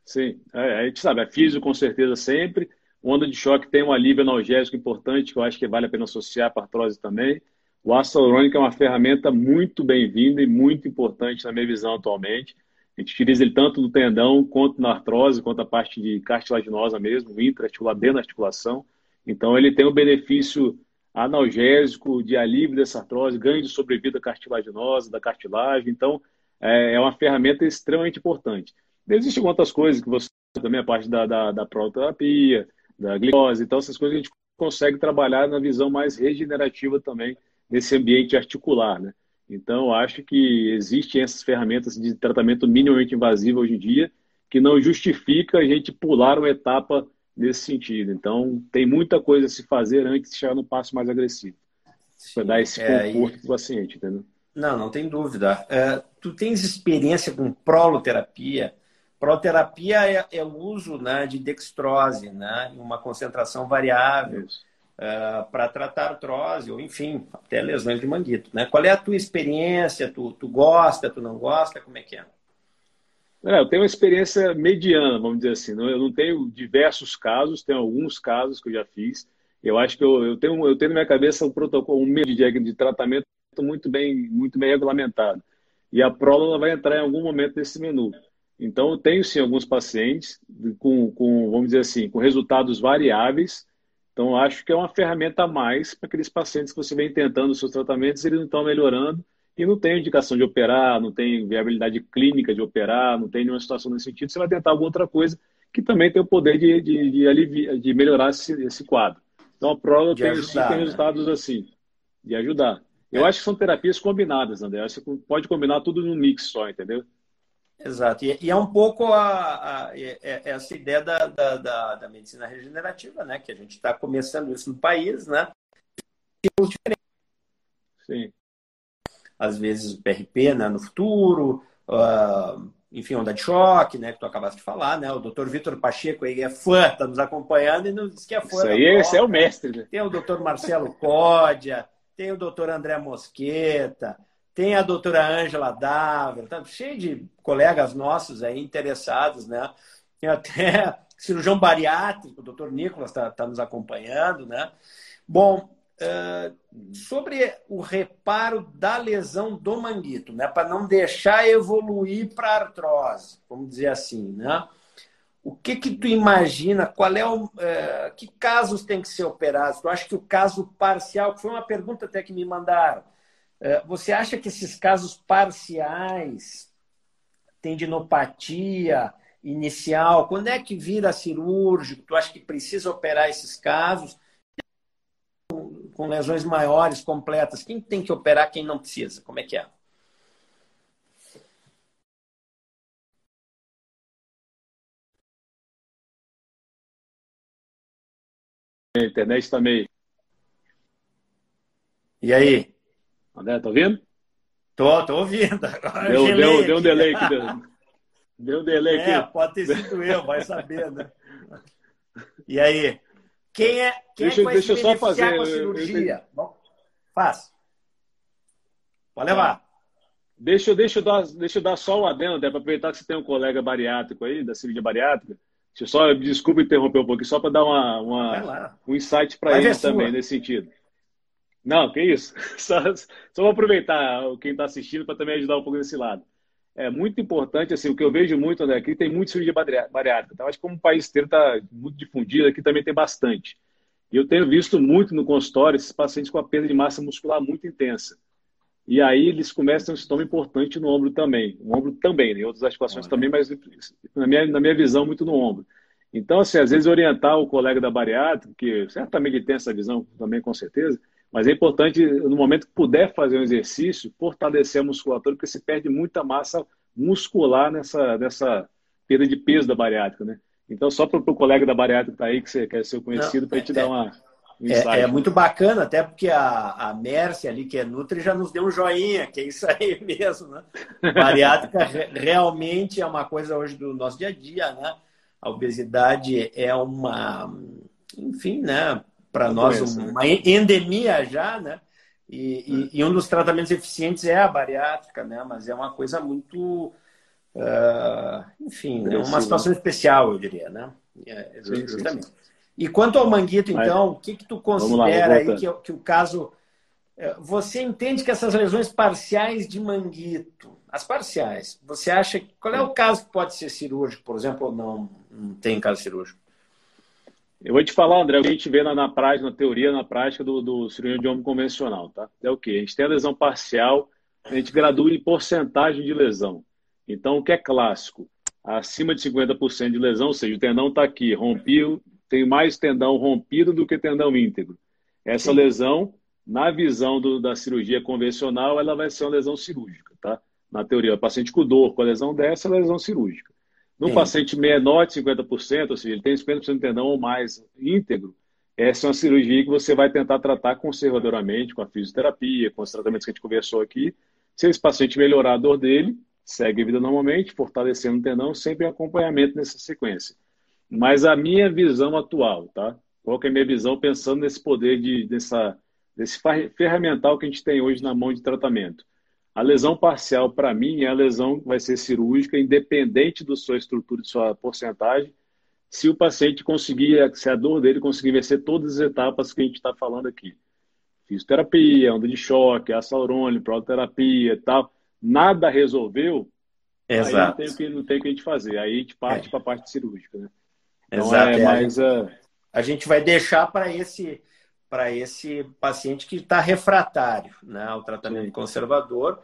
Sim, é, a gente sabe, é físico com certeza sempre, Onda de choque tem um alívio analgésico importante que eu acho que vale a pena associar para artrose também. O ácido hialurônico é uma ferramenta muito bem-vinda e muito importante na minha visão atualmente. A gente utiliza ele tanto no tendão, quanto na artrose, quanto a parte de cartilaginosa mesmo, intra-articular, dentro da articulação. Então, ele tem o um benefício analgésico, de alívio dessa artrose, ganho de sobrevida cartilaginosa, da cartilagem. Então, é, é uma ferramenta extremamente importante. Existem outras coisas que você também a parte da, da, da prototerapia, da glicose. Então, essas coisas a gente consegue trabalhar na visão mais regenerativa também nesse ambiente articular, né? Então, acho que existem essas ferramentas de tratamento minimamente invasivo hoje em dia que não justifica a gente pular uma etapa nesse sentido. Então, tem muita coisa a se fazer antes de chegar no passo mais agressivo. Para dar esse é, conforto para o paciente, entendeu? Não, não tem dúvida. É, tu tens experiência com proloterapia? Proterapia é, é, o uso né, de dextrose, né, em uma concentração variável, uh, para tratar artrose, ou enfim, até lesões de manguito. Né? Qual é a tua experiência? Tu, tu gosta, tu não gosta? Como é que é? é? Eu tenho uma experiência mediana, vamos dizer assim. Eu não tenho diversos casos, tenho alguns casos que eu já fiz. Eu acho que eu, eu, tenho, eu tenho na minha cabeça um protocolo, um meio de, de tratamento muito bem, muito bem regulamentado. E a próloga vai entrar em algum momento nesse menu. Então, eu tenho sim alguns pacientes com, com, vamos dizer assim, com resultados variáveis. Então, acho que é uma ferramenta a mais para aqueles pacientes que você vem tentando os seus tratamentos, eles não estão melhorando e não tem indicação de operar, não tem viabilidade clínica de operar, não tem nenhuma situação nesse sentido, você vai tentar alguma outra coisa que também tem o poder de, de, de, aliviar, de melhorar esse, esse quadro. Então, a prova tem, ajudar, sim, tem né? resultados assim, de ajudar. Eu é. acho que são terapias combinadas, André. Você pode combinar tudo num mix só, entendeu? Exato. E, e, é um pouco a, a, é, essa ideia da, da, da, da, medicina regenerativa, né? Que a gente está começando isso no país, né? Sim. Às vezes o PRP né, no futuro, uh, enfim, onda de choque, né? Que tu acabaste de falar, né? O doutor Vitor Pacheco aí é fã, está nos acompanhando e nos diz que é fã. Isso aí, esse é o mestre. Né? Tem o doutor Marcelo Códia, tem o doutor André Mosqueta, tem a doutora Ângela Dávila, tá cheio de colegas nossos aí interessados, né? Tem até cirurgião bariátrico, o doutor Nicolas está tá nos acompanhando, né? Bom, uh, sobre o reparo da lesão do manguito, né? Para não deixar evoluir para artrose, vamos dizer assim, né? O que que tu imagina? Qual é o uh, que casos tem que ser operados? Tu acha que o caso parcial, que foi uma pergunta até que me mandaram, é, você acha que esses casos parciais, tendinopatia inicial, quando é que vira cirúrgico? Tu acha que precisa operar esses casos? Com lesões maiores, completas, quem tem que operar, quem não precisa? Como é que é? A internet também. E aí? André, tá ouvindo? Tô, tô ouvindo. Agora deu, deu, deu um delay aqui. Deu, deu um delay é, aqui. pode ter sido eu, vai saber, né? E aí? Quem é, quem deixa, é que vai deixa se só fazer, com a cirurgia? Eu, faz. Pode levar. Deixa, deixa, eu dar, deixa eu dar só o adendo, para aproveitar que você tem um colega bariátrico aí, da cirurgia bariátrica. Deixa eu só, desculpa interromper um pouquinho, só para dar uma, uma um insight para ele também, nesse sentido. Não, que isso. Só, só vou aproveitar quem está assistindo para também ajudar um pouco desse lado. É muito importante, assim, o que eu vejo muito, André, aqui tem muito cirurgia bariátrica. Então, acho que como o país inteiro está muito difundido, aqui também tem bastante. E eu tenho visto muito no consultório esses pacientes com a perda de massa muscular muito intensa. E aí eles começam a ter um sintoma importante no ombro também. O ombro também, né? em outras articulações também, mas na minha, na minha visão, muito no ombro. Então, assim, às vezes orientar o colega da bariátrica, que certamente tem essa visão também, com certeza, mas é importante, no momento que puder fazer um exercício, fortalecer a musculatura, porque se perde muita massa muscular nessa, nessa perda de peso da bariátrica, né? Então, só para o colega da bariátrica que tá aí, que você quer ser conhecido, para te é, dar uma é, é, muito bacana, até porque a, a Mércia ali, que é Nutri, já nos deu um joinha, que é isso aí mesmo, né? Bariátrica realmente é uma coisa hoje do nosso dia a dia, né? A obesidade é uma, enfim, né? Para nós, né? uma endemia já, né? E, e, e, um dos tratamentos eficientes é a bariátrica, né? Mas é uma coisa muito, uh, enfim, é uma situação especial, eu diria, né? É. Sim, sim. E quanto ao Manguito, então, o que, que tu considera lá, aí que, que o caso. É, você entende que essas lesões parciais de manguito, as parciais, você acha. Qual é o caso que pode ser cirúrgico, por exemplo, ou não, não tem caso cirúrgico? Eu vou te falar, André, o que a gente vê na, na prática, na teoria, na prática do, do cirurgião de ombro convencional, tá? É o quê? A gente tem a lesão parcial, a gente gradua em porcentagem de lesão. Então, o que é clássico? Acima de 50% de lesão, ou seja, o tendão está aqui, rompeu, tem mais tendão rompido do que tendão íntegro. Essa Sim. lesão, na visão do, da cirurgia convencional, ela vai ser uma lesão cirúrgica, tá? Na teoria, o paciente com dor, com a lesão dessa, é lesão cirúrgica. No Sim. paciente menor de 50%, ou seja, ele tem 50% de tendão ou mais íntegro, essa é uma cirurgia que você vai tentar tratar conservadoramente, com a fisioterapia, com os tratamentos que a gente conversou aqui. Se esse paciente melhorar a dor dele, segue a vida normalmente, fortalecendo o tendão, sempre em acompanhamento nessa sequência. Mas a minha visão atual, tá? Qual que é a minha visão pensando nesse poder de, dessa, desse ferramental que a gente tem hoje na mão de tratamento? A lesão parcial, para mim, é a lesão que vai ser cirúrgica, independente da sua estrutura, de sua porcentagem, se o paciente conseguir, se a dor dele conseguir vencer todas as etapas que a gente está falando aqui. Fisioterapia, onda de choque, asaurônio, prototerapia e tal. Nada resolveu, Exato. aí não tem, o que, não tem o que a gente fazer. Aí a gente parte é. para a parte cirúrgica, né? Então, Exato. É, mas, a, gente, a gente vai deixar para esse para esse paciente que está refratário né, ao tratamento Sim. conservador.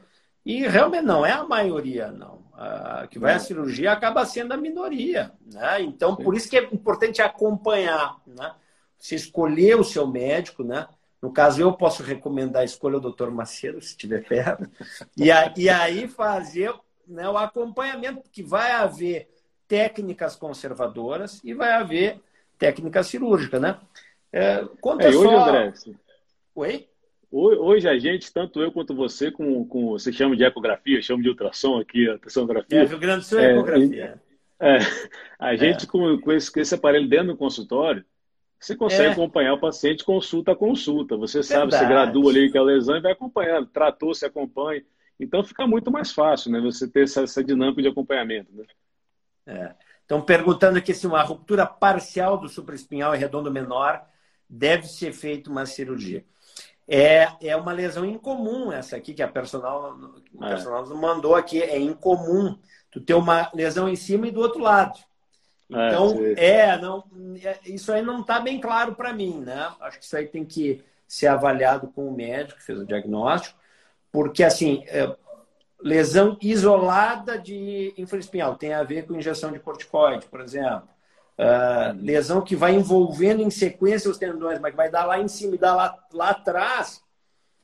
E realmente não é a maioria, não. A que vai não. à cirurgia acaba sendo a minoria. Né? Então, Sim. por isso que é importante acompanhar. Né? Você escolher o seu médico, né? No caso, eu posso recomendar a escolha do Dr. Macedo, se tiver perto. E, a, e aí fazer né, o acompanhamento, porque vai haver técnicas conservadoras e vai haver técnica cirúrgica, né? É, conta é, hoje, só... André, Oi? Hoje a gente, tanto eu quanto você, com, com você chama de ecografia, chama de ultrassom aqui, a sonografia. É, Rio Grande do Sul é, ecografia. É, a gente é. com, com, esse, com esse aparelho dentro do consultório, você consegue é. acompanhar o paciente consulta a consulta. Você Verdade. sabe, você gradua ali que a lesão e vai acompanhando. Tratou, se acompanha. Então fica muito mais fácil, né? Você ter essa, essa dinâmica de acompanhamento. Né? É. Estão perguntando aqui se uma ruptura parcial do supraespinhal e redondo menor deve ser feita uma cirurgia. É, é uma lesão incomum essa aqui que a personal, é. personal mandou aqui. É incomum tu ter uma lesão em cima e do outro lado. É, então, é, é não, é, isso aí não está bem claro para mim, né? Acho que isso aí tem que ser avaliado com o médico que fez o diagnóstico, porque assim, é, lesão isolada de infraespinhal, tem a ver com injeção de corticoide, por exemplo. Uh, lesão que vai envolvendo em sequência os tendões, mas que vai dar lá em cima e dar lá, lá atrás,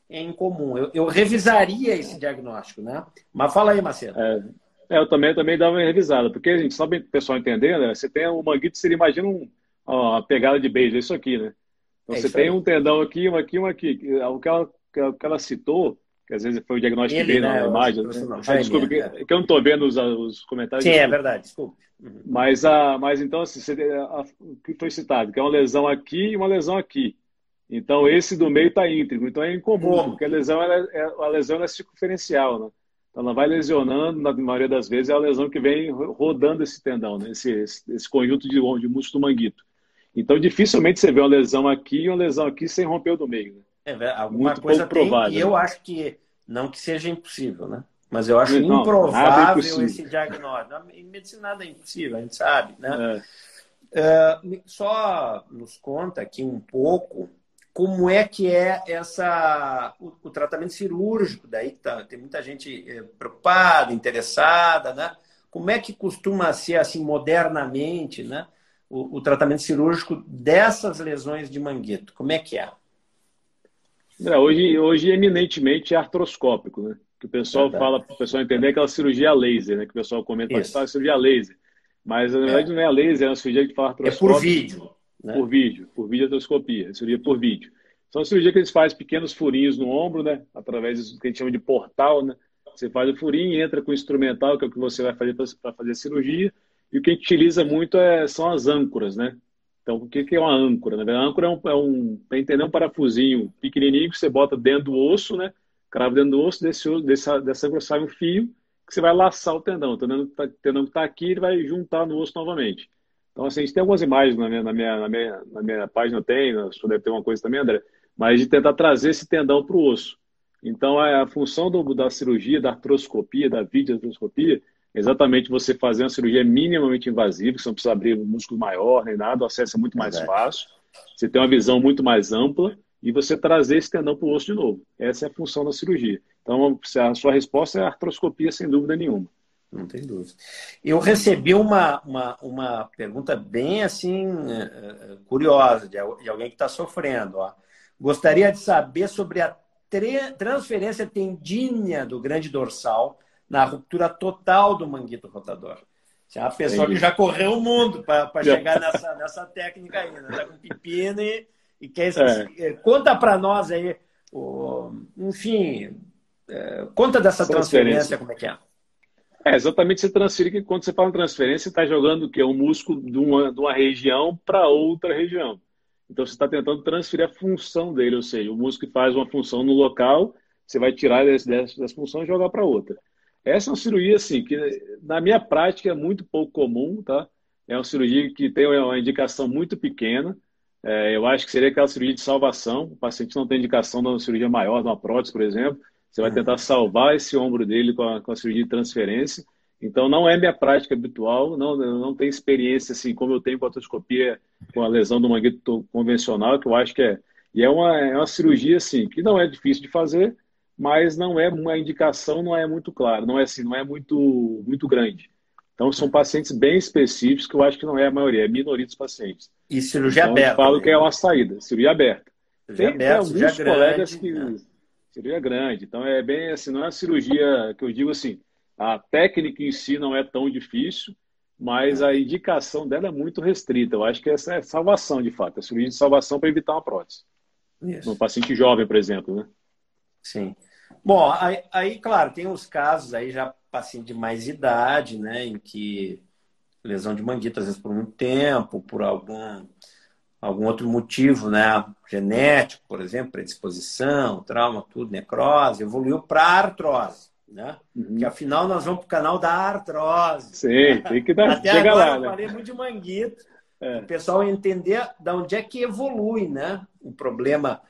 é incomum. Eu, eu revisaria esse diagnóstico, né? Mas fala aí, Marcelo. É, é, eu também, também dava uma revisada, porque a gente, só para o pessoal entender, né? Você tem o manguito, você imagina um, ó, uma pegada de beijo, é isso aqui, né? Então é você tem aí. um tendão aqui, um aqui, um aqui. O que ela, o que ela citou, que às vezes foi o diagnóstico Ele, que veio né, na imagem. Né? Ah, desculpa, que, é. que, eu não estou vendo os, os comentários. Sim, é desculpa. é verdade, desculpa. Uhum. Mas, a, mas então, assim, você, a, o que foi citado, que é uma lesão aqui e uma lesão aqui. Então, esse do meio está íntegro. Então, é incomum, Como? porque a lesão, ela é, a lesão é circunferencial, né? Então, ela vai lesionando, na maioria das vezes, é a lesão que vem rodando esse tendão, né? esse, esse, esse conjunto de, de músculo do manguito. Então, dificilmente você vê uma lesão aqui e uma lesão aqui sem romper o do meio. Né? É, alguma Muito coisa tem, provável. E eu acho que, não que seja impossível, né? Mas eu acho não, improvável é esse diagnóstico. Em medicina nada é impossível, a gente sabe, né? É. Uh, só nos conta aqui um pouco como é que é essa o, o tratamento cirúrgico. Daí tá, tem muita gente é, preocupada, interessada, né? Como é que costuma ser assim modernamente, né? O, o, tratamento cirúrgico dessas lesões de manguito. Como é que é? É hoje, hoje eminentemente é artroscópico, né? Que o pessoal Verdade. fala, para o pessoal entender aquela cirurgia laser, né? Que o pessoal comenta, mas faz cirurgia laser. Mas na verdade é. não é a laser, é uma cirurgia que fala artroscópico. É por vídeo. Né? Por vídeo, por videoartroscopia, cirurgia por vídeo. São cirurgia que eles fazem pequenos furinhos no ombro, né? Através do que a gente chama de portal, né? Você faz o furinho, entra com o instrumental, que é o que você vai fazer para fazer a cirurgia. E o que a gente utiliza muito é, são as âncoras, né? Então, o que é uma âncora? Verdade, a âncora é um, é um para entender, um parafusinho pequenininho que você bota dentro do osso, né? Crava dentro do osso, desse, dessa, dessa âncora sai um fio que você vai laçar o tendão. O tendão que está tá aqui, ele vai juntar no osso novamente. Então, assim, a gente tem algumas imagens na minha, na minha, na minha, na minha página, tem, sua deve ter uma coisa também, André, mas de tentar trazer esse tendão para o osso. Então, é a função do, da cirurgia, da artroscopia, da videoartroscopia, exatamente você fazer uma cirurgia minimamente invasiva, você não precisa abrir um músculo maior nem nada, o acesso é muito mais fácil, você tem uma visão muito mais ampla e você trazer esse tendão para o osso de novo. Essa é a função da cirurgia. Então, a sua resposta é a artroscopia, sem dúvida nenhuma. Não tem dúvida. Eu recebi uma, uma, uma pergunta bem assim eh, eh, curiosa de, alguém que está sofrendo. Ó. Gostaria de saber sobre a transferência tendínea do grande dorsal na ruptura total do manguito rotador. Você é uma pessoa que já correu o mundo para chegar nessa, nessa técnica aí, né? Tá com pepino e, e quer. É. Conta para nós aí, o, enfim, é, conta dessa transferência, transferência, como é que é. É, exatamente você transferir, que quando você fala em transferência, você está jogando o quê? Um músculo de uma, de uma região para outra região. Então, você está tentando transferir a função dele, ou seja, o músculo que faz uma função no local, você vai tirar dessa, dessa função e jogar para outra. Essa é uma cirurgia, assim, que na minha prática é muito pouco comum, tá? É uma cirurgia que tem uma indicação muito pequena. É, eu acho que seria aquela cirurgia de salvação. O paciente não tem indicação de uma cirurgia maior, de uma prótese, por exemplo. Você vai tentar salvar esse ombro dele com a, com a cirurgia de transferência. Então, não é minha prática habitual, não, não tenho experiência assim como eu tenho com a otoscopia, com a lesão do manguito convencional, que eu acho que é. E é uma, é uma cirurgia assim, que não é difícil de fazer, mas não é uma indicação, não é muito clara, não é assim, não é muito, muito grande. Então, são pacientes bem específicos, que eu acho que não é a maioria, é a minoria dos pacientes. E cirurgia então, aberta. Eu falo né? que é uma saída, cirurgia aberta. Cirurgia tem, aberta, tem alguns colegas grande, que. Né? Cirurgia grande. Então, é bem assim, não é uma cirurgia que eu digo assim, a técnica em si não é tão difícil, mas a indicação dela é muito restrita. Eu acho que essa é salvação, de fato. É cirurgia de salvação para evitar uma prótese. Isso. No paciente jovem, por exemplo, né? Sim. Bom, aí, aí, claro, tem os casos aí já paciente de mais idade, né, em que lesão de manguito, às vezes por muito tempo, por algum, algum outro motivo, né, genético, por exemplo, predisposição, trauma, tudo, necrose, evoluiu para artrose né? Uhum. Que afinal nós vamos para o canal da artrose. Sim, tem que dar. Até Chega agora lá, eu né? falei muito de manguito. É. O pessoal entender de onde é que evolui, né? O problema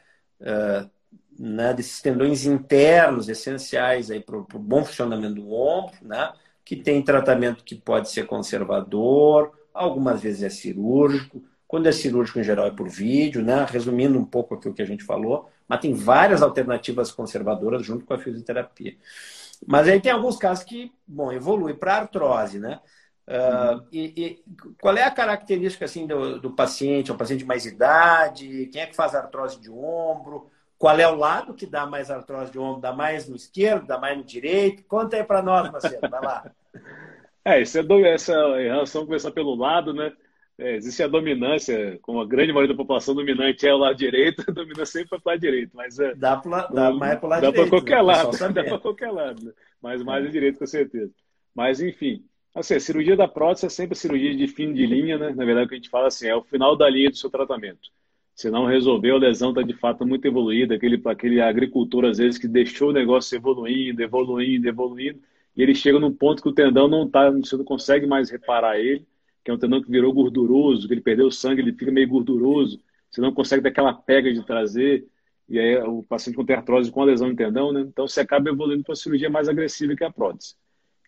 uh, né, desses tendões internos essenciais para o bom funcionamento do ombro, né? Que tem tratamento que pode ser conservador, algumas vezes é cirúrgico. Quando é cirúrgico, em geral, é por vídeo, né? Resumindo um pouco aqui o que a gente falou, mas tem várias alternativas conservadoras junto com a fisioterapia. Mas aí tem alguns casos que, bom, evolui para artrose, né? Uh, e, e, qual é a característica assim do, do paciente? É um paciente de mais idade? Quem é que faz artrose de ombro? Qual é o lado que dá mais artrose de ombro? Dá mais no esquerdo? Dá mais no direito? Conta aí para nós, Marcelo. Vai lá. É, isso é do, essa relação começar pelo lado, né? é, existe a dominância, como a grande maioria da população dominante é o lado direito, a dominância sempre para o lado direito. Mas, é, dá para dá mais para o lado dá direito. Dá para qualquer né? lado, dá para qualquer lado. Né? Mas mais é. direito, com certeza. Mas, enfim, assim, a cirurgia da prótese é sempre a cirurgia de fim de linha, né? Na verdade, o que a gente fala assim, é o final da linha do seu tratamento. Se não resolveu, a lesão está de fato muito evoluída, aquele, aquele agricultor, às vezes, que deixou o negócio evoluindo, evoluindo, evoluindo, e ele chega num ponto que o tendão não está, você não consegue mais reparar ele, que é um tendão que virou gorduroso, que ele perdeu o sangue, ele fica meio gorduroso, você não consegue dar aquela pega de trazer, e aí o paciente com artrose com a lesão no tendão, né? Então você acaba evoluindo para uma cirurgia mais agressiva que a prótese.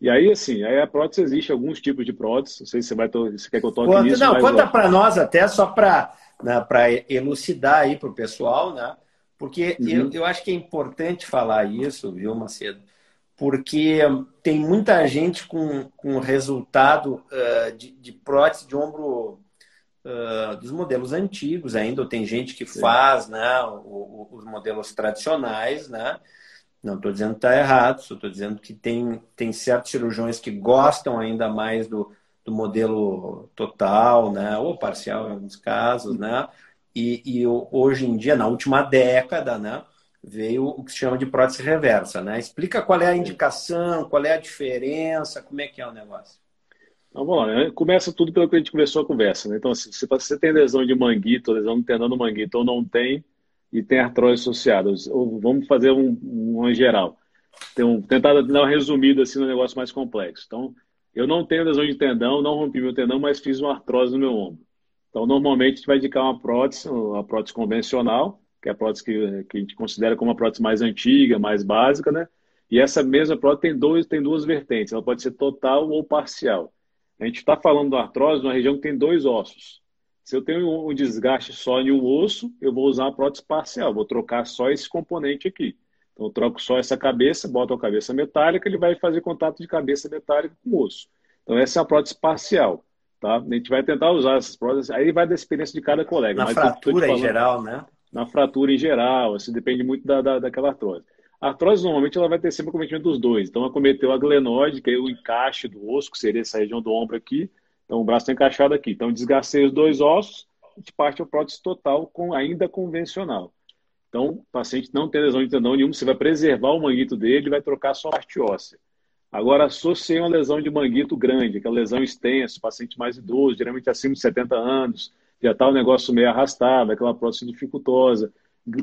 E aí, assim, aí a prótese existe alguns tipos de prótese. Não sei se você vai se quer que eu toque conta, nisso. Não, conta para nós até só para né, elucidar aí para o pessoal, né? Porque uhum. eu, eu acho que é importante falar isso, viu, Macedo? Porque tem muita gente com, com resultado uh, de, de prótese de ombro uh, dos modelos antigos ainda, ou tem gente que faz né, os modelos tradicionais, né? Não estou dizendo que está errado, só estou dizendo que tem, tem certos cirurgiões que gostam ainda mais do, do modelo total, né? ou parcial em alguns casos, né? E, e hoje em dia, na última década, né? veio o que se chama de prótese reversa, né? Explica qual é a indicação, qual é a diferença, como é que é o negócio. Então, vamos lá, né? Começa tudo pelo que a gente começou a conversa, né? Então, se você tem lesão de manguito, lesão no tendão manguito, ou não tem, e tem artrose associada. Ou vamos fazer um, um geral. Tem um, tentar dar um resumido assim no negócio mais complexo. Então, eu não tenho lesão de tendão, não rompi meu tendão, mas fiz uma artrose no meu ombro. Então, normalmente, a gente vai indicar uma prótese, uma prótese convencional, que é a prótese que, que a gente considera como uma prótese mais antiga, mais básica, né? E essa mesma prótese tem, dois, tem duas vertentes, ela pode ser total ou parcial. A gente está falando da artrose numa região que tem dois ossos. Se eu tenho um desgaste só em um osso, eu vou usar a prótese parcial, vou trocar só esse componente aqui. Então, eu troco só essa cabeça, boto a cabeça metálica, ele vai fazer contato de cabeça metálica com o osso. Então, essa é a prótese parcial. Tá? A gente vai tentar usar essas próteses, aí vai da experiência de cada colega. Na fratura em geral, né? Na fratura em geral, assim, depende muito da, da, daquela artrose. A artrose, normalmente, ela vai ter sempre o cometimento dos dois. Então, ela cometeu a glenoide, que é o encaixe do osso, que seria essa região do ombro aqui, então, o braço está encaixado aqui. Então, desgastei os dois ossos, a gente parte a prótese total, com, ainda convencional. Então, o paciente não tem lesão de tendão nenhuma, você vai preservar o manguito dele e vai trocar só a parte óssea. Agora, associei uma lesão de manguito grande, aquela lesão extensa, paciente mais idoso, geralmente acima de 70 anos, já está o negócio meio arrastado, aquela prótese dificultosa,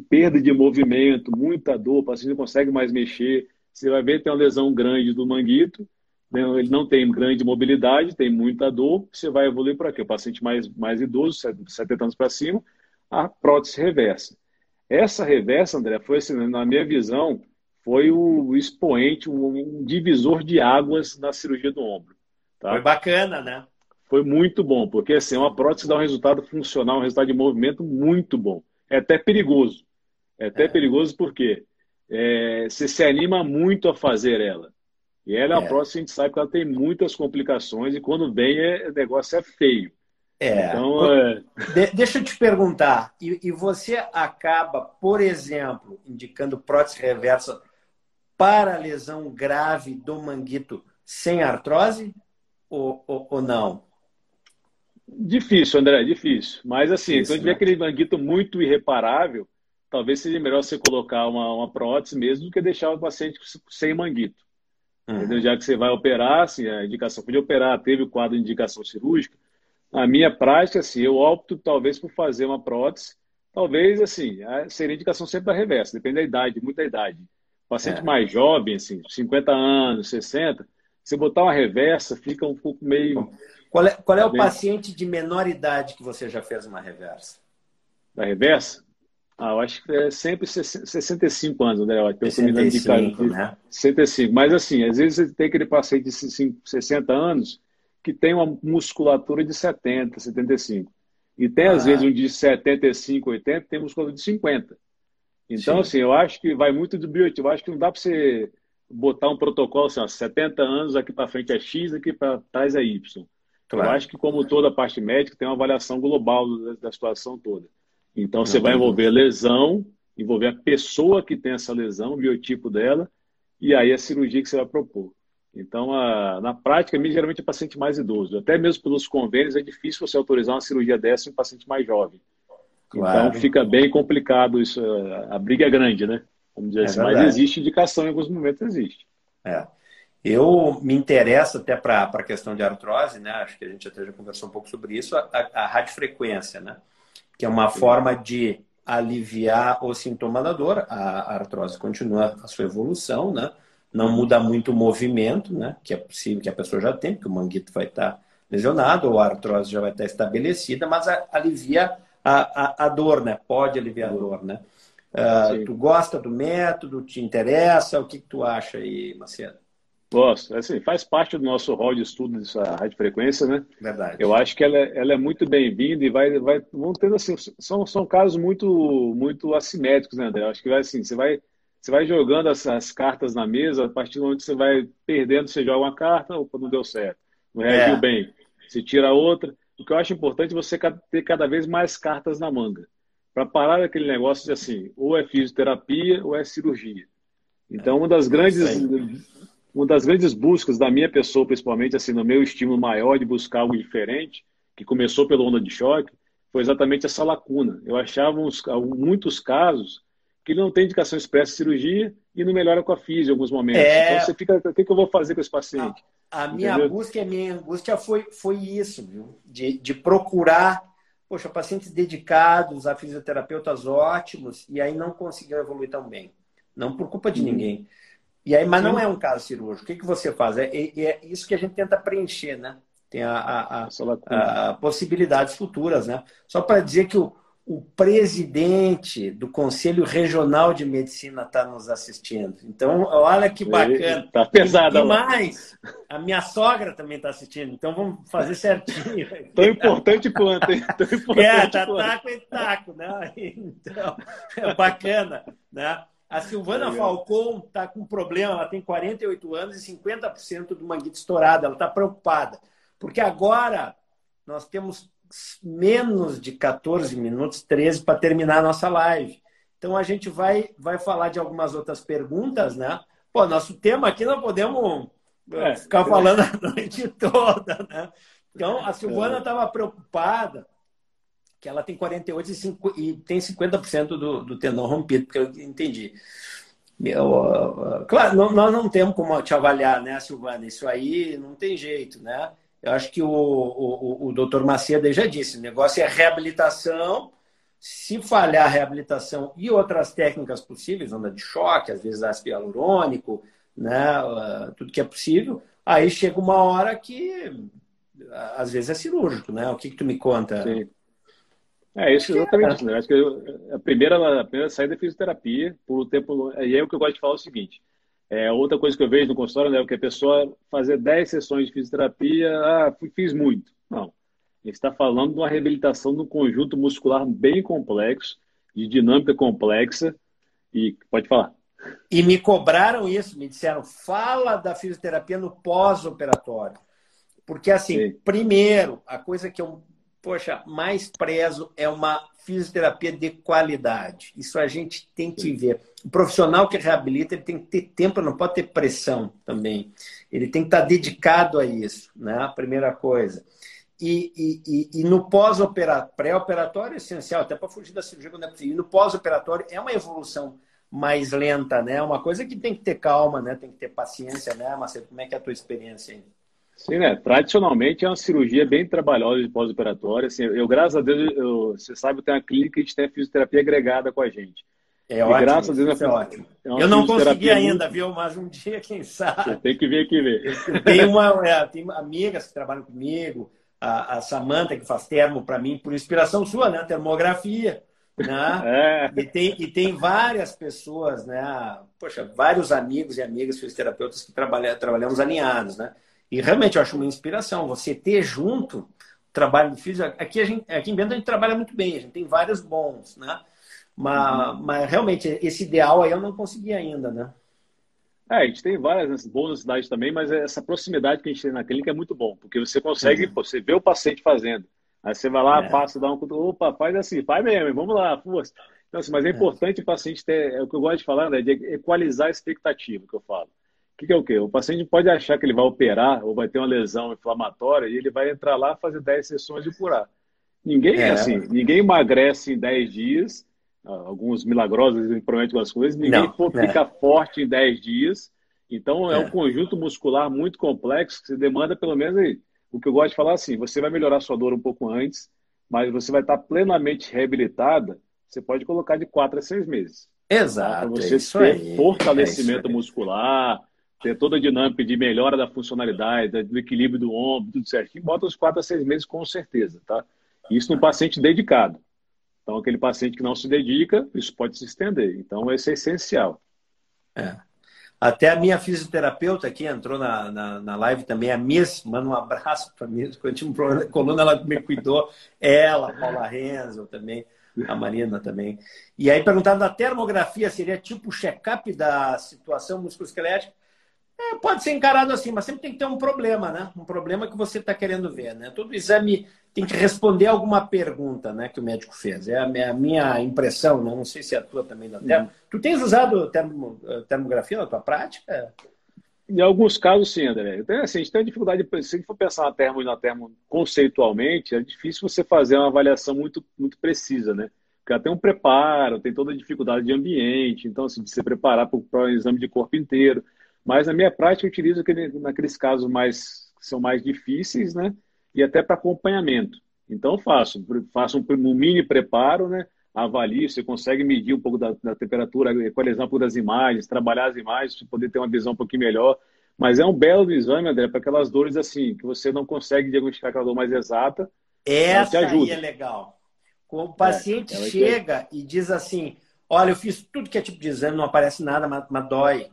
perda de movimento, muita dor, o paciente não consegue mais mexer. Você vai ver que tem uma lesão grande do manguito, né, ele não tem grande mobilidade, tem muita dor, você vai evoluir para quê? O paciente mais, mais idoso, 70 anos para cima, a prótese reversa. Essa reversa, André, foi assim, na minha visão, foi o expoente, um divisor de águas na cirurgia do ombro. Tá? Foi bacana, né? Foi muito bom, porque assim, uma prótese dá um resultado funcional, um resultado de movimento muito bom. É até perigoso. É até é. perigoso porque é, você se anima muito a fazer ela. E ela é uma é. prótese, a gente sabe que ela tem muitas complicações e quando vem, é, o negócio é feio. É. Então, é... De, deixa eu te perguntar, e, e, você acaba, por exemplo, indicando prótese reversa para lesão grave do manguito sem artrose ou, ou, ou não? Difícil, André, difícil. Mas assim, Isso, quando tiver né? aquele manguito muito irreparável, talvez seja melhor você colocar uma, uma prótese mesmo do que deixar o paciente sem manguito. Uhum. Já que você vai operar, assim, a indicação de operar, teve o quadro de indicação cirúrgica. A minha prática, assim, eu opto talvez por fazer uma prótese. Talvez, assim, seria indicação sempre da reversa, depende da idade, muita idade. paciente é. mais jovem, assim, 50 anos, 60, se botar uma reversa, fica um pouco meio. Qual é, qual é o paciente de menor idade que você já fez uma reversa? Da reversa? Ah, eu acho que é sempre 65 anos, André. Eu 65, né? 65. Mas assim, às vezes você tem aquele paciente de 60 anos que tem uma musculatura de 70, 75. E tem, ah. às vezes, um de 75, 80, tem musculatura de 50. Então, Sim. assim, eu acho que vai muito do biotipo. Eu acho que não dá para você botar um protocolo assim, ó, 70 anos, aqui para frente é X, aqui para trás é Y. Claro. Eu acho que, como toda a parte médica, tem uma avaliação global da, da situação toda. Então, você vai envolver lesão, envolver a pessoa que tem essa lesão, o biotipo dela, e aí a cirurgia que você vai propor. Então, a, na prática, geralmente é paciente mais idoso. Até mesmo pelos convênios, é difícil você autorizar uma cirurgia dessa em um paciente mais jovem. Claro. Então, fica bem complicado isso. A briga é grande, né? Vamos dizer é assim. Mas existe indicação, em alguns momentos existe. É. Eu me interesso até para a questão de artrose, né? Acho que a gente até já conversou um pouco sobre isso, a, a radiofrequência, né? Que é uma forma de aliviar o sintoma da dor. A artrose continua a sua evolução, né? Não muda muito o movimento, né? Que é possível que a pessoa já tenha, porque o manguito vai estar lesionado ou a artrose já vai estar estabelecida, mas a, alivia a, a, a, dor, né? Pode aliviar a dor, né? Uh, tu gosta do método? Te interessa? O que, que tu acha aí, Macedo? Gosto. Assim, faz parte do nosso rol de estudo dessa radiofrequência, né? Verdade. Eu acho que ela, é, ela é muito bem-vinda e vai, vai, vão tendo assim, são, são casos muito, muito assimétricos, né, André? Eu acho que vai assim, você vai, você vai jogando as, as, cartas na mesa, a partir do momento que você vai perdendo, você joga uma carta, opa, não deu certo, não reagiu é. bem, você tira outra. O que eu acho importante é você ter cada vez mais cartas na manga, para parar aquele negócio de assim, ou é fisioterapia ou é cirurgia. Então, uma das grandes uma das grandes buscas da minha pessoa, principalmente assim, no meu estímulo maior de buscar algo diferente, que começou pela onda de choque, foi exatamente essa lacuna. Eu achava uns, muitos casos que não tem indicação expressa de cirurgia e não melhora com a física em alguns momentos. É... Então você fica, o que, eu vou fazer com esse paciente? A, a minha busca e a minha angústia foi, foi isso, viu? De, de procurar, poxa, pacientes dedicados a fisioterapeutas ótimos e aí não conseguiam evoluir tão bem. Não por culpa de uhum. ninguém. E aí, mas não é um caso cirúrgico. O que, que você faz? É, é, é isso que a gente tenta preencher, né? Tem a, a, a, a possibilidades futuras, né? Só para dizer que o, o presidente do Conselho Regional de Medicina está nos assistindo. Então, olha que bacana. Está pesado. E, mais, a minha sogra também está assistindo. Então, vamos fazer certinho. Tão importante quanto, hein? Tão importante é, tá taco e taco, né? Então, é bacana, né? A Silvana Legal. Falcon está com um problema, ela tem 48 anos e 50% do manguito estourado. Ela está preocupada. Porque agora nós temos menos de 14 minutos, 13, para terminar a nossa live. Então a gente vai, vai falar de algumas outras perguntas, né? Pô, nosso tema aqui não podemos é, ficar falando a noite toda, né? Então a Silvana estava é. preocupada que ela tem 48 e, 5, e tem 50% do, do tendão rompido, porque eu entendi. Claro, não, nós não temos como te avaliar, né, Silvana? Isso aí não tem jeito, né? Eu acho que o, o, o doutor Macedo já disse, o negócio é reabilitação. Se falhar a reabilitação e outras técnicas possíveis, onda de choque, às vezes ácido hialurônico, né, tudo que é possível, aí chega uma hora que às vezes é cirúrgico, né? O que, que tu me conta? Sim. É isso, exatamente. Né? Acho que a primeira, a primeira saída é fisioterapia, por um tempo. E aí o que eu gosto de falar é o seguinte: é, outra coisa que eu vejo no consultório né, é que a pessoa fazer 10 sessões de fisioterapia, ah, fiz muito. Não. A gente está falando de uma reabilitação de um conjunto muscular bem complexo, de dinâmica complexa, e pode falar. E me cobraram isso, me disseram, fala da fisioterapia no pós-operatório. Porque, assim, Sim. primeiro, a coisa que eu poxa, mais prezo é uma fisioterapia de qualidade. Isso a gente tem que ver. O profissional que reabilita, ele tem que ter tempo, não pode ter pressão também. Ele tem que estar dedicado a isso, né? A primeira coisa. E, e, e, e no pós-operatório, pré-operatório é essencial, até para fugir da cirurgia quando é possível. E no pós-operatório é uma evolução mais lenta, né? Uma coisa que tem que ter calma, né? Tem que ter paciência, né, Marcelo? Como é que é a tua experiência aí? Sim, né? Tradicionalmente é uma cirurgia bem trabalhosa de pós-operatória. Assim, eu, graças a Deus, eu, você sabe, eu tenho uma clínica e a gente tem a fisioterapia agregada com a gente. É e ótimo, graças a Deus, é ótimo. É eu não consegui ainda, muito... viu? Mas um dia, quem sabe. Você tem que vir aqui ver. Tem uma, é, tem amigas que trabalham comigo, a, a Samanta que faz termo para mim, por inspiração sua, né? Termografia. Né? É. E, tem, e tem várias pessoas, né? Poxa, vários amigos e amigas fisioterapeutas que trabalha, trabalhamos alinhados, né? E realmente eu acho uma inspiração você ter junto trabalho de físico. Aqui, a gente, aqui em Bento a gente trabalha muito bem, a gente tem vários bons, né? Mas, uhum. mas realmente esse ideal aí eu não consegui ainda, né? É, a gente tem várias boas cidades também, mas essa proximidade que a gente tem na clínica é muito bom, porque você consegue, uhum. você vê o paciente fazendo. Aí você vai lá, é. passa, dá um opa, faz assim, faz mesmo, vamos lá, força. Então, assim, mas é, é importante o paciente ter, é o que eu gosto de falar, né, de equalizar a expectativa que eu falo que, que é o quê? O paciente pode achar que ele vai operar ou vai ter uma lesão inflamatória e ele vai entrar lá, fazer 10 sessões e curar. Ninguém é assim, ninguém emagrece em 10 dias, alguns milagrosos prometem algumas coisas, ninguém não, fica é. forte em 10 dias. Então é. é. um conjunto muscular muito complexo que você demanda pelo menos o que eu gosto de falar assim, você vai melhorar sua dor um pouco antes, mas você vai estar plenamente reabilitada, você pode colocar de 4 a 6 meses. Exato. Para você ter aí, fortalecimento é muscular, ter toda a dinâmica de melhora da funcionalidade, do equilíbrio do ombro, tudo certinho, bota os 4 a 6 meses com certeza, tá? Isso no paciente dedicado. Então, aquele paciente que não se dedica, isso pode se estender. Então, isso é essencial. É. Até a minha fisioterapeuta aqui entrou na, na, na live também, a Miss, manda um abraço para mim. Quando eu tinha um problema na coluna, ela me cuidou. Ela, a Paula Renzo também, a Marina também. E aí perguntando da termografia, seria tipo check-up da situação musculoesquelética? É, pode ser encarado assim, mas sempre tem que ter um problema, né? Um problema que você está querendo ver, né? Todo exame tem que responder alguma pergunta, né, que o médico fez. É a minha impressão, né? não sei se é a tua também da termo. Uhum. Tu tens usado termo, eh, termografia na tua prática? Em alguns casos, sim, André. Então, assim, a gente tem dificuldade, se a gente for pensar na termo e na termo conceitualmente, é difícil você fazer uma avaliação muito, muito precisa, né? Porque ela tem um preparo, tem toda a dificuldade de ambiente, então, assim, de se preparar para o exame de corpo inteiro. Mas na minha prática eu utilizo aquele, naqueles casos mais que são mais difíceis, né? E até para acompanhamento. Então faço, faço um, um, mini preparo, né? Avalio, você consegue medir um pouco da, da temperatura, equalizar um pouco das imagens, trabalhar as imagens para poder ter uma visão um pouquinho melhor. Mas é um belo exame, André, para aquelas dores assim, que você não consegue diagnosticar aquela dor mais exata. Essa aí é legal. Quando o paciente é, chega e diz assim: Olha, eu fiz tudo que é tipo de exame, não aparece nada, mas, mas dói.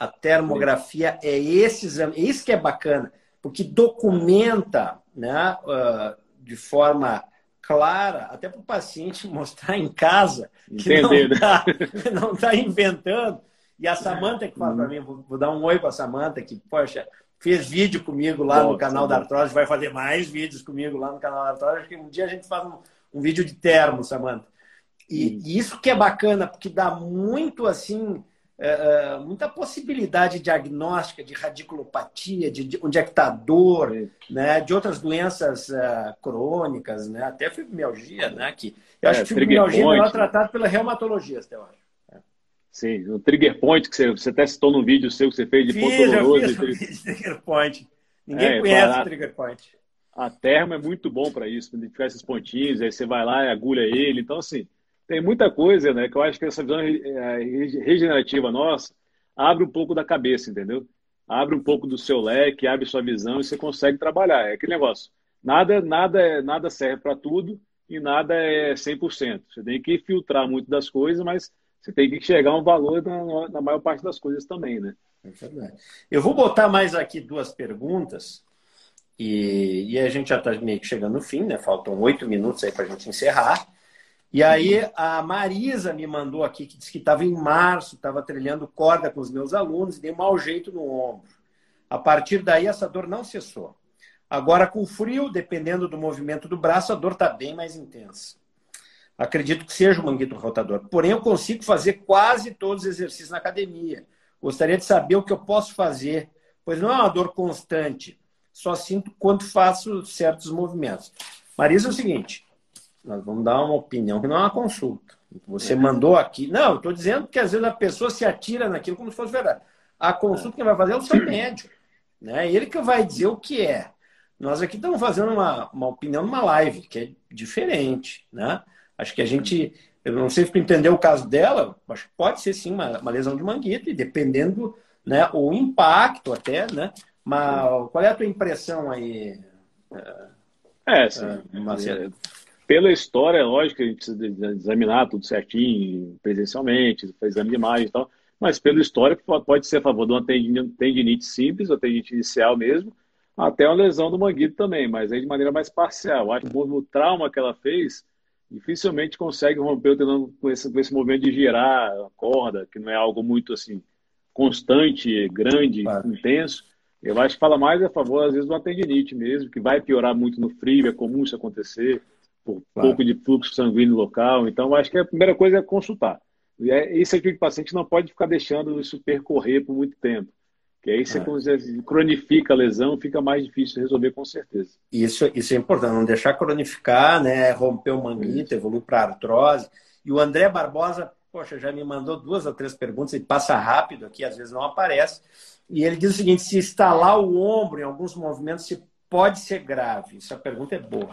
A termografia é esse exame, é isso que é bacana, porque documenta né, uh, de forma clara, até para o paciente mostrar em casa que Entender, não está né? tá inventando. E a Samanta que fala para mim, vou, vou, dar um oi para a Samanta, que, poxa, fez vídeo comigo lá no canal da Artrose, vai fazer mais vídeos comigo lá no canal da Artrose. Que um dia a gente faz um, um vídeo de termo, Samanta. E, e, isso que é bacana, porque dá muito assim é, é, muita possibilidade diagnóstica de radiculopatia, de, de onde é que está a dor, né, de outras doenças uh, crônicas, né, até fibromialgia, né, que eu acho é, que fibromialgia é melhor tratado pela reumatologista, eu acho. Sim, o trigger point que você, você até citou no vídeo seu que você fez de ponto doloroso. Fiz, trigger point. Ninguém é, conhece o trigger point. A termo é muito bom para isso, identificar esses pontinhos, aí você vai lá e agulha ele. Então, assim, tem muita coisa, né? Que eu acho que essa visão é, regenerativa nossa abre um pouco da cabeça, entendeu? Abre um pouco do seu leque, abre sua visão e você consegue trabalhar. É aquele negócio. Nada, nada, nada serve para tudo e nada é 100%. Você tem que filtrar muito das coisas, mas você tem que a um valor na, na maior parte das coisas também, né? É Eu vou botar mais aqui duas perguntas e, e a gente já está meio que chegando no fim, né? Faltam oito minutos aí para a gente encerrar. E aí a Marisa me mandou aqui que disse que estava em março, estava trilhando corda com os meus alunos e deu mau jeito no ombro. A partir daí essa dor não cessou. Agora com frio, dependendo do movimento do braço, a dor está bem mais intensa. Acredito que seja o manguito rotador. Porém, eu consigo fazer quase todos os exercícios na academia. Gostaria de saber o que eu posso fazer, pois não é uma dor constante. Só sinto quando faço certos movimentos. Marisa, é o seguinte: nós vamos dar uma opinião que não é uma consulta. Você mandou aqui. Não, eu estou dizendo que às vezes a pessoa se atira naquilo como se fosse verdade. A consulta que vai fazer é o seu médico. Né? Ele que vai dizer o que é. Nós aqui estamos fazendo uma, uma opinião numa live, que é diferente. Né? Acho que a gente. Eu não sei se entender o caso dela, acho que pode ser sim uma, uma lesão de manguito, e dependendo né, o impacto até, né? Mas qual é a tua impressão aí? É, sim. Uh, pela história, é lógico que a gente precisa examinar tudo certinho, presencialmente, fazer exame de imagem e tal, mas pela história pode ser a favor de uma tendinite simples, ou tendinite inicial mesmo, até uma lesão do manguito também, mas aí de maneira mais parcial. Acho que o trauma que ela fez dificilmente consegue romper o tendão com esse, com esse movimento de girar a corda, que não é algo muito assim constante, grande, claro. intenso. Eu acho que fala mais a favor, às vezes, do tendinite mesmo, que vai piorar muito no frio, é comum isso acontecer por claro. pouco de fluxo sanguíneo local. Então, acho que a primeira coisa é consultar. E é, esse tipo de paciente não pode ficar deixando isso percorrer por muito tempo. Que aí você, ah. cronifica a lesão, fica mais difícil de resolver com certeza. Isso, isso é importante, não deixar cronificar, né? Romper o manguito, evoluir para artrose. E o André Barbosa, poxa, já me mandou duas ou três perguntas, ele passa rápido aqui, às vezes não aparece. E ele diz o seguinte: se estalar o ombro em alguns movimentos, se pode ser grave. Essa pergunta é boa.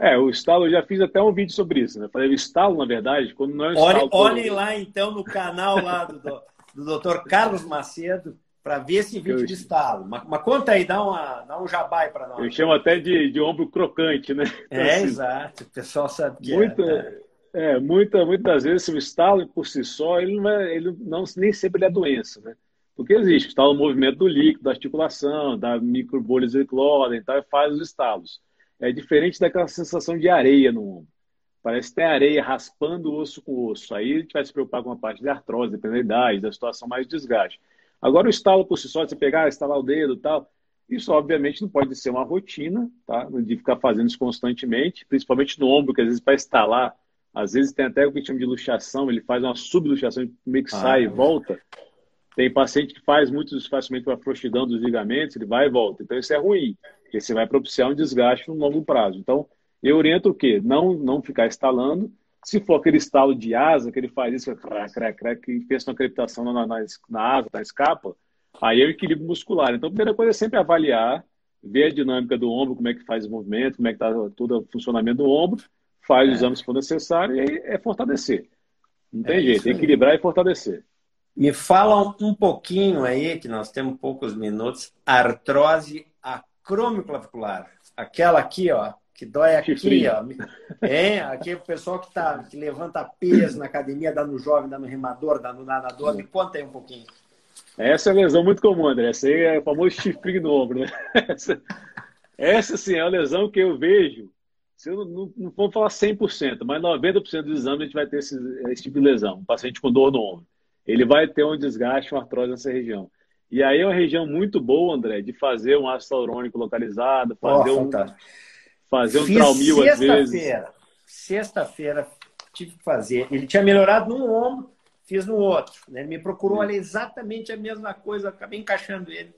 É, o estalo, eu já fiz até um vídeo sobre isso, né? Falei, o estalo, na verdade, quando não é um estalo... Olhem, todo... lá, então, no canal lá do, do Dr. Carlos Macedo, para ver esse vídeo eu... de estalo. Mas, mas, conta aí, dá, uma, dá um jabai para nós. Eu chamo até de, de ombro crocante, né? Então, é, assim, exato. O pessoal sabe que muita, é. É, muita, muitas vezes o estalo por si só, ele, não é, ele não, nem sempre é doença, né? Porque existe, estalo o movimento do líquido, da articulação, da microbolhas de cloro, então faz os estalos. É diferente daquela sensação de areia no ombro. Parece que tem areia raspando osso com osso. Aí a gente vai se preocupar com a parte de artrose, dependendo da idade, da situação mais desgaste. Agora, o estalo por si só, você pegar, estalar o dedo e tal, isso obviamente não pode ser uma rotina, tá? De ficar fazendo isso constantemente, principalmente no ombro, que às vezes para estalar, às vezes tem até o que a gente chama de luxação, ele faz uma subluxação, meio que ah, sai e volta. Tem paciente que faz muito facilmente com a frouxidão dos ligamentos, ele vai e volta. Então isso é ruim, porque você vai propiciar um desgaste no longo prazo. Então, eu oriento o quê? Não, não ficar estalando. Se for aquele estalo de asa, que ele faz isso, crac, crac, crac, que fez uma crepitação na, na, na asa, na escapa, aí é o equilíbrio muscular. Então, a primeira coisa é sempre avaliar, ver a dinâmica do ombro, como é que faz o movimento, como é que está todo o funcionamento do ombro, faz é. os exames se for necessário e aí é fortalecer. Não tem é jeito, equilibrar e fortalecer. Me fala um pouquinho aí, que nós temos poucos minutos, artrose acromioclavicular. Aquela aqui, ó, que dói aqui, ó. É, aqui o pessoal que, tá, que levanta peso na academia, dá no jovem, dá no remador, dá no nadador. Me conta aí um pouquinho. Essa é uma lesão muito comum, André. Essa aí é o famoso chifrinho no ombro, né? Essa, essa sim, é uma lesão que eu vejo. Se eu não, não for falar 100%, mas 90% dos exames a gente vai ter esse, esse tipo de lesão. Um paciente com dor no ombro. Ele vai ter um desgaste, uma artrose nessa região. E aí é uma região muito boa, André, de fazer um ácido hialurônico localizado, fazer oh, um, fazer um Fiz traumil às vezes. Sexta-feira tive que fazer. Ele tinha melhorado num ombro, fiz no outro. Né? Ele me procurou olha, exatamente a mesma coisa, acabei encaixando ele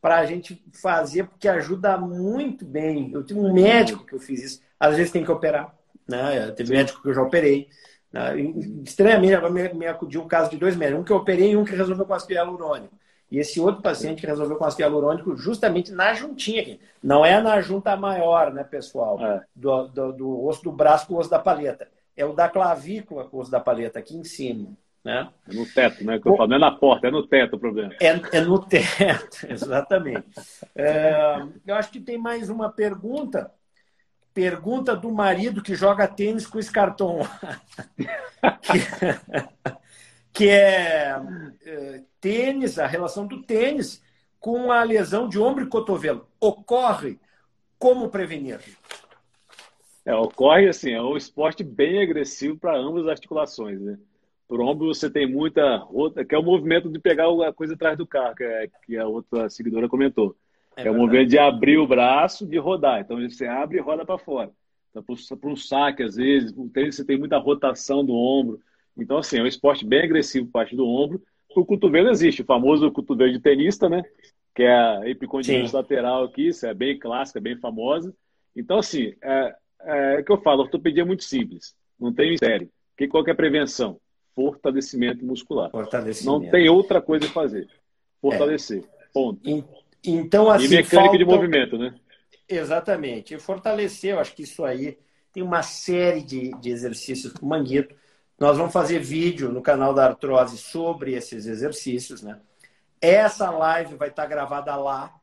para a gente fazer, porque ajuda muito bem. Eu tive um médico que eu fiz isso. Às vezes tem que operar. Né? Teve médico que eu já operei. Né? Estranhamente, agora me, me acudiu um caso de dois médicos. Um que eu operei e um que resolveu com aspirina hialurônico. E esse outro paciente que resolveu com ácido hialurônico justamente na juntinha aqui. Não é na junta maior, né, pessoal? É. Do, do, do, osso do braço com o osso da paleta. É o da clavícula com o osso da paleta, aqui em cima. Né? É no teto, né? Que eu falo, não é na porta, é no teto o problema. É, é no teto, exatamente. É, eu acho que tem mais uma pergunta. Pergunta do marido que joga tênis com esse cartão. que que é, é tênis, a relação do tênis com a lesão de ombro e cotovelo. Ocorre como prevenir? É, ocorre assim, é um esporte bem agressivo para ambas as articulações, né? Por ombro você tem muita rota, que é o movimento de pegar a coisa atrás do carro, que, é, que a outra seguidora comentou. É, é o movimento de abrir o braço, de rodar. Então você abre e roda para fora. Então, para um saque, às vezes, o tênis você tem muita rotação do ombro. Então, assim, é um esporte bem agressivo parte do ombro. O cotovelo existe, o famoso cotovelo de tenista, né? Que é a epicondilite lateral aqui, isso é bem clássica, bem famosa. Então, assim, é, é, é que eu falo, a ortopedia é muito simples, não tem mistério. Que, qual que é a prevenção? Fortalecimento muscular. Fortalecimento. Não tem outra coisa a fazer. Fortalecer. É. Ponto. Então, assim, e mecânica de movimento, né? Exatamente. E fortalecer, eu acho que isso aí tem uma série de, de exercícios com manguito nós vamos fazer vídeo no canal da Artrose sobre esses exercícios, né? Essa live vai estar gravada lá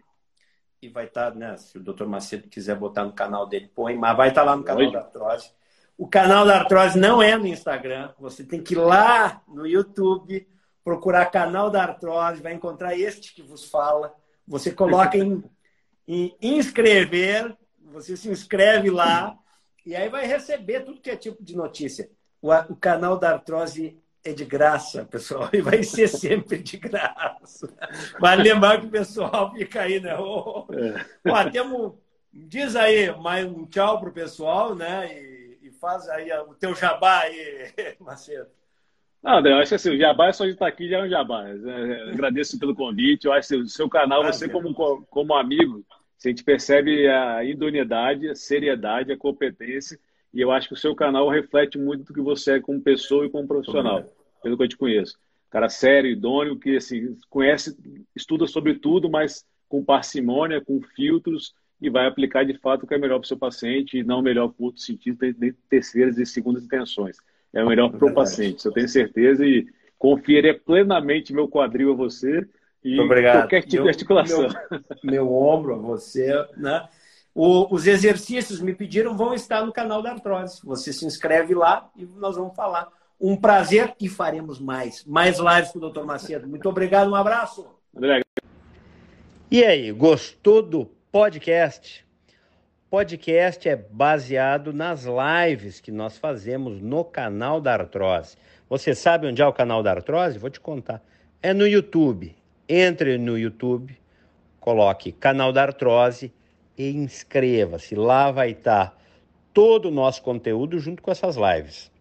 e vai estar, né? Se o Dr. Macedo quiser botar no canal dele, põe, mas vai estar lá no canal Oi. da Artrose. O canal da Artrose não é no Instagram. Você tem que ir lá no YouTube, procurar canal da Artrose, vai encontrar este que vos fala. Você coloca em, em inscrever, você se inscreve lá e aí vai receber tudo que é tipo de notícia. O, o canal da artrose é de graça, pessoal, e vai ser sempre de graça. Mas lembrar que o pessoal fica aí, né? Oh, é. temos, diz aí mais um tchau pro pessoal, né? E, e, faz aí o teu jabá aí, Macedo. Não, André, eu acho que assim, o Jabá é só de estar aqui já é um Jabá. É, agradeço pelo convite. Eu acho que o seu canal, você como, como amigo, a gente percebe a idoneidade, a seriedade, a competência. E eu acho que o seu canal reflete muito do que você é como pessoa e como profissional, pelo que eu te conheço. Cara sério, idôneo, que assim, conhece, estuda sobre tudo, mas com parcimônia, com filtros e vai aplicar de fato o que é melhor para o seu paciente e não o melhor por outro sentido, de terceiras e segundas intenções é o melhor para o paciente. Isso eu tenho certeza e confiarei plenamente meu quadril a você e qualquer tipo meu, de articulação. Meu, meu, ombro a você, né? O, os exercícios me pediram vão estar no canal da Artrose. Você se inscreve lá e nós vamos falar. Um prazer e faremos mais. Mais lives com o Dr. Macedo. Muito obrigado, um abraço. André. E aí, gostou do podcast? podcast é baseado nas lives que nós fazemos no canal da Artrose. Você sabe onde é o canal da Artrose? Vou te contar. É no YouTube. Entre no YouTube, coloque canal da Artrose e inscreva-se. Lá vai estar todo o nosso conteúdo junto com essas lives.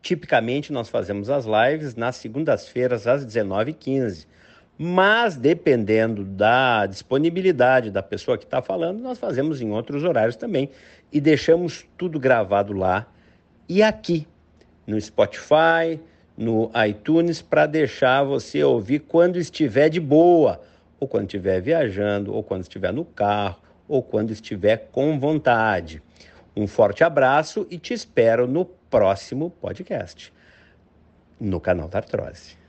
Tipicamente, nós fazemos as lives nas segundas-feiras às 19h15 mas dependendo da disponibilidade da pessoa que está falando, nós fazemos em outros horários também e deixamos tudo gravado lá e aqui no Spotify, no iTunes, para deixar você ouvir quando estiver de boa, ou quando estiver viajando, ou quando estiver no carro, ou quando estiver com vontade. Um forte abraço e te espero no próximo podcast no canal da Artrose.